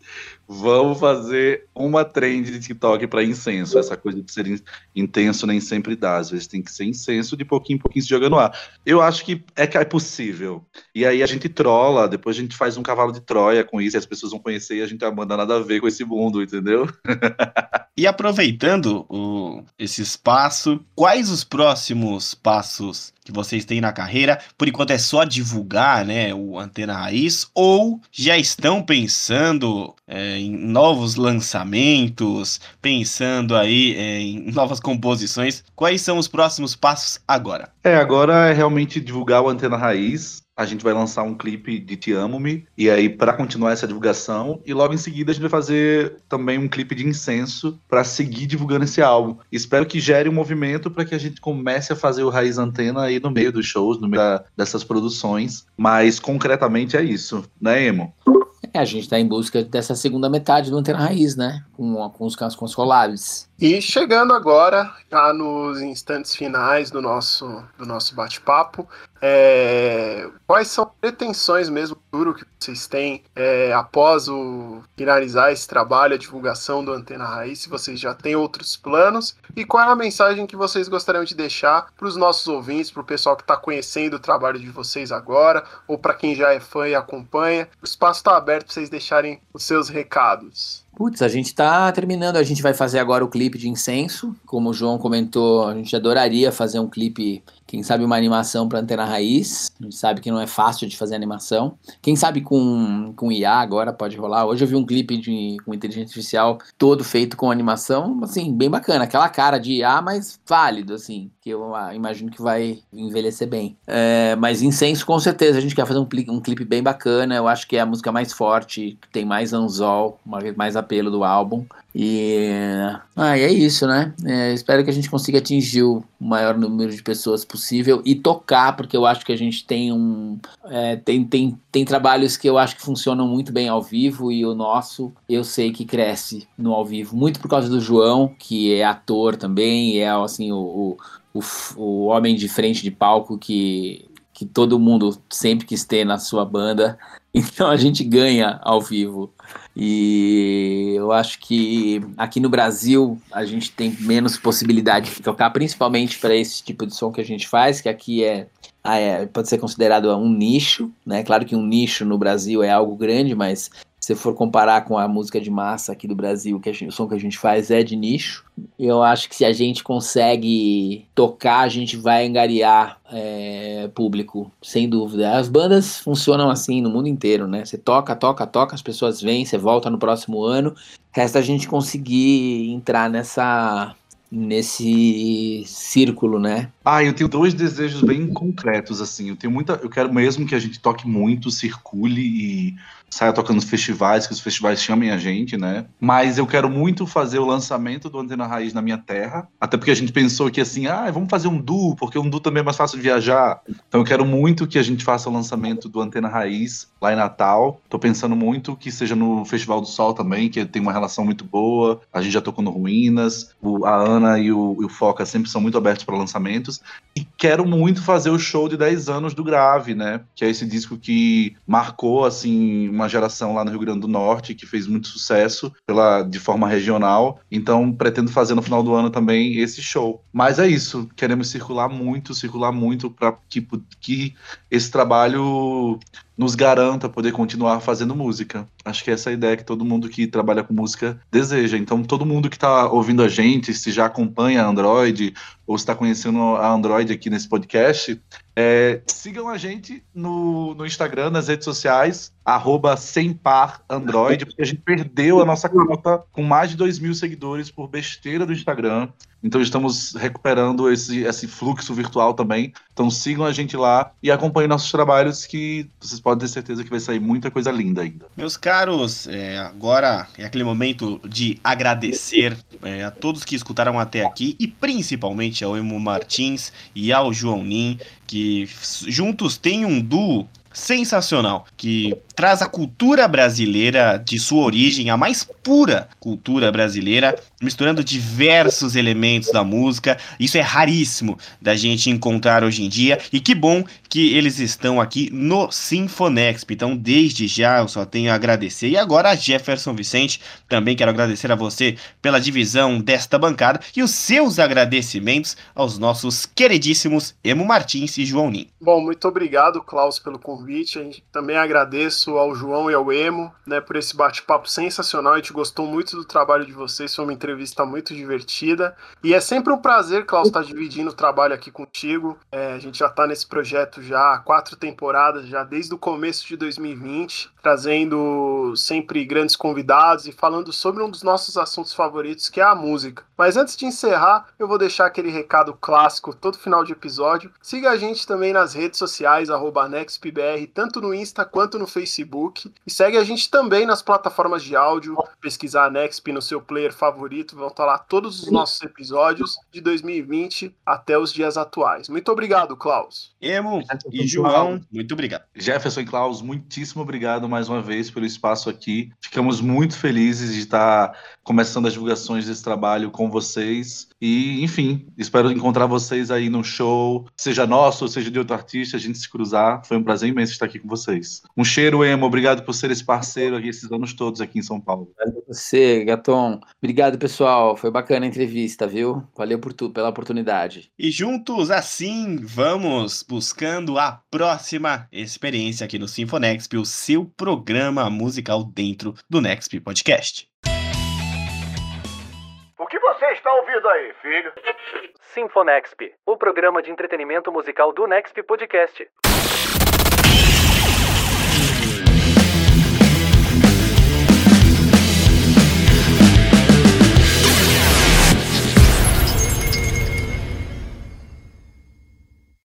Vamos fazer uma trend de TikTok para incenso. Essa coisa de ser intenso nem sempre dá. Às vezes tem que ser incenso de pouquinho em pouquinho se jogando no ar. Eu acho que é, que é possível. E aí a gente trola, depois a gente faz um cavalo de Troia com isso, e as pessoas vão conhecer e a gente não manda nada a ver com esse mundo, entendeu? e aproveitando o, esse espaço, quais os próximos passos que vocês têm na carreira? Por enquanto é só divulgar, né, o Antena Raiz, ou já estão pensando é, em novos lançamentos, pensando aí é, em novas composições? Quais são os próximos passos agora? É, agora é realmente divulgar o Antena Raiz, a gente vai lançar um clipe de Te Amo Me, e aí para continuar essa divulgação, e logo em seguida a gente vai fazer também um clipe de incenso para seguir divulgando esse álbum. Espero que gere um movimento para que a gente comece a fazer o Raiz Antena aí no meio dos shows, no meio da, dessas produções, mas concretamente é isso, né, Emo? É, a gente está em busca dessa segunda metade do Antena Raiz, né? Com, com os com os collabs. E chegando agora, já nos instantes finais do nosso, do nosso bate-papo, é, quais são pretensões mesmo futuro que vocês têm é, após o finalizar esse trabalho, a divulgação do Antena Raiz, se vocês já têm outros planos, e qual é a mensagem que vocês gostariam de deixar para os nossos ouvintes, para o pessoal que está conhecendo o trabalho de vocês agora, ou para quem já é fã e acompanha. O espaço está aberto para vocês deixarem os seus recados. Putz, a gente tá terminando, a gente vai fazer agora o clipe de incenso. Como o João comentou, a gente adoraria fazer um clipe quem sabe uma animação para antena raiz. A gente sabe que não é fácil de fazer animação. Quem sabe com, com IA agora pode rolar. Hoje eu vi um clipe de, com inteligência artificial todo feito com animação, assim, bem bacana. Aquela cara de IA, mas válido, assim, que eu ah, imagino que vai envelhecer bem. É, mas Incenso, com certeza, a gente quer fazer um, um clipe bem bacana. Eu acho que é a música mais forte, tem mais anzol, mais apelo do álbum. E ah, é isso, né? É, espero que a gente consiga atingir o maior número de pessoas possível e tocar, porque eu acho que a gente tem um. É, tem, tem, tem trabalhos que eu acho que funcionam muito bem ao vivo e o nosso eu sei que cresce no ao vivo, muito por causa do João, que é ator também, e é assim, o, o, o, o homem de frente de palco que, que todo mundo sempre quis ter na sua banda. Então a gente ganha ao vivo. E eu acho que aqui no Brasil a gente tem menos possibilidade de tocar, principalmente para esse tipo de som que a gente faz, que aqui é, ah, é, pode ser considerado um nicho, né? Claro que um nicho no Brasil é algo grande, mas se for comparar com a música de massa aqui do Brasil, que gente, o som que a gente faz é de nicho, eu acho que se a gente consegue tocar, a gente vai angariar é, público, sem dúvida. As bandas funcionam assim no mundo inteiro, né? Você toca, toca, toca, as pessoas vêm, você volta no próximo ano. Resta a gente conseguir entrar nessa nesse círculo, né? Ah, eu tenho dois desejos bem concretos, assim. Eu tenho muita. Eu quero mesmo que a gente toque muito, circule e saia tocando nos festivais, que os festivais chamem a gente, né? Mas eu quero muito fazer o lançamento do Antena Raiz na minha terra. Até porque a gente pensou que assim, ah, vamos fazer um duo, porque um duo também é mais fácil de viajar. Então eu quero muito que a gente faça o lançamento do Antena Raiz lá em Natal. Tô pensando muito que seja no Festival do Sol também, que tem uma relação muito boa. A gente já tocou no Ruínas. O, a Ana e o, e o Foca sempre são muito abertos para lançamentos. E quero muito fazer o show de 10 anos do Grave, né? Que é esse disco que marcou, assim, uma geração lá no Rio Grande do Norte que fez muito sucesso pela, de forma regional. Então, pretendo fazer no final do ano também esse show. Mas é isso, queremos circular muito, circular muito para que, que esse trabalho nos garanta poder continuar fazendo música. Acho que essa é a ideia que todo mundo que trabalha com música deseja. Então, todo mundo que está ouvindo a gente, se já acompanha a Android ou está conhecendo a Android aqui nesse podcast, é, sigam a gente no, no Instagram, nas redes sociais, arroba Android, porque a gente perdeu a nossa conta com mais de 2 mil seguidores por besteira do Instagram. Então estamos recuperando esse, esse fluxo virtual também. Então sigam a gente lá e acompanhem nossos trabalhos que vocês podem ter certeza que vai sair muita coisa linda ainda. Meus caros, é, agora é aquele momento de agradecer é, a todos que escutaram até aqui e principalmente ao Emo Martins e ao João Nin, que juntos têm um duo sensacional, que traz a cultura brasileira de sua origem, a mais pura cultura brasileira, misturando diversos elementos da música. Isso é raríssimo da gente encontrar hoje em dia. E que bom que eles estão aqui no Sinfonexp. Então, desde já, eu só tenho a agradecer. E agora, Jefferson Vicente, também quero agradecer a você pela divisão desta bancada e os seus agradecimentos aos nossos queridíssimos Emo Martins e João Nin. Bom, muito obrigado, Klaus, pelo convite. A gente também agradeço ao João e ao Emo, né, por esse bate-papo sensacional. A gente gostou muito do trabalho de vocês, foi uma entrevista muito divertida. E é sempre um prazer, Klaus, estar dividindo o trabalho aqui contigo. É, a gente já está nesse projeto já há quatro temporadas, já desde o começo de 2020, trazendo sempre grandes convidados e falando sobre um dos nossos assuntos favoritos, que é a música. Mas antes de encerrar, eu vou deixar aquele recado clássico todo final de episódio. Siga a gente também nas redes sociais, NextPBR, tanto no Insta quanto no Facebook. E segue a gente também nas plataformas de áudio. Pesquisar a Nexp no seu player favorito, vão estar lá todos os nossos episódios de 2020 até os dias atuais. Muito obrigado, Klaus. Emo e João, muito obrigado. Jefferson e Klaus, muitíssimo obrigado mais uma vez pelo espaço aqui. Ficamos muito felizes de estar começando as divulgações desse trabalho com vocês. E, enfim, espero encontrar vocês aí no show, seja nosso ou seja de outro artista, a gente se cruzar. Foi um prazer imenso estar aqui com vocês. Um cheiro, Emo. Obrigado por ser esse parceiro aqui esses anos todos aqui em São Paulo. Valeu você, Gaton. Obrigado, pessoal. Foi bacana a entrevista, viu? Valeu por tudo, pela oportunidade. E juntos, assim, vamos buscando a próxima experiência aqui no Sinfonexp, o seu programa musical dentro do Nexp Podcast. O que você está ouvindo aí, filho? Sinfonexp, o programa de entretenimento musical do Nexp Podcast.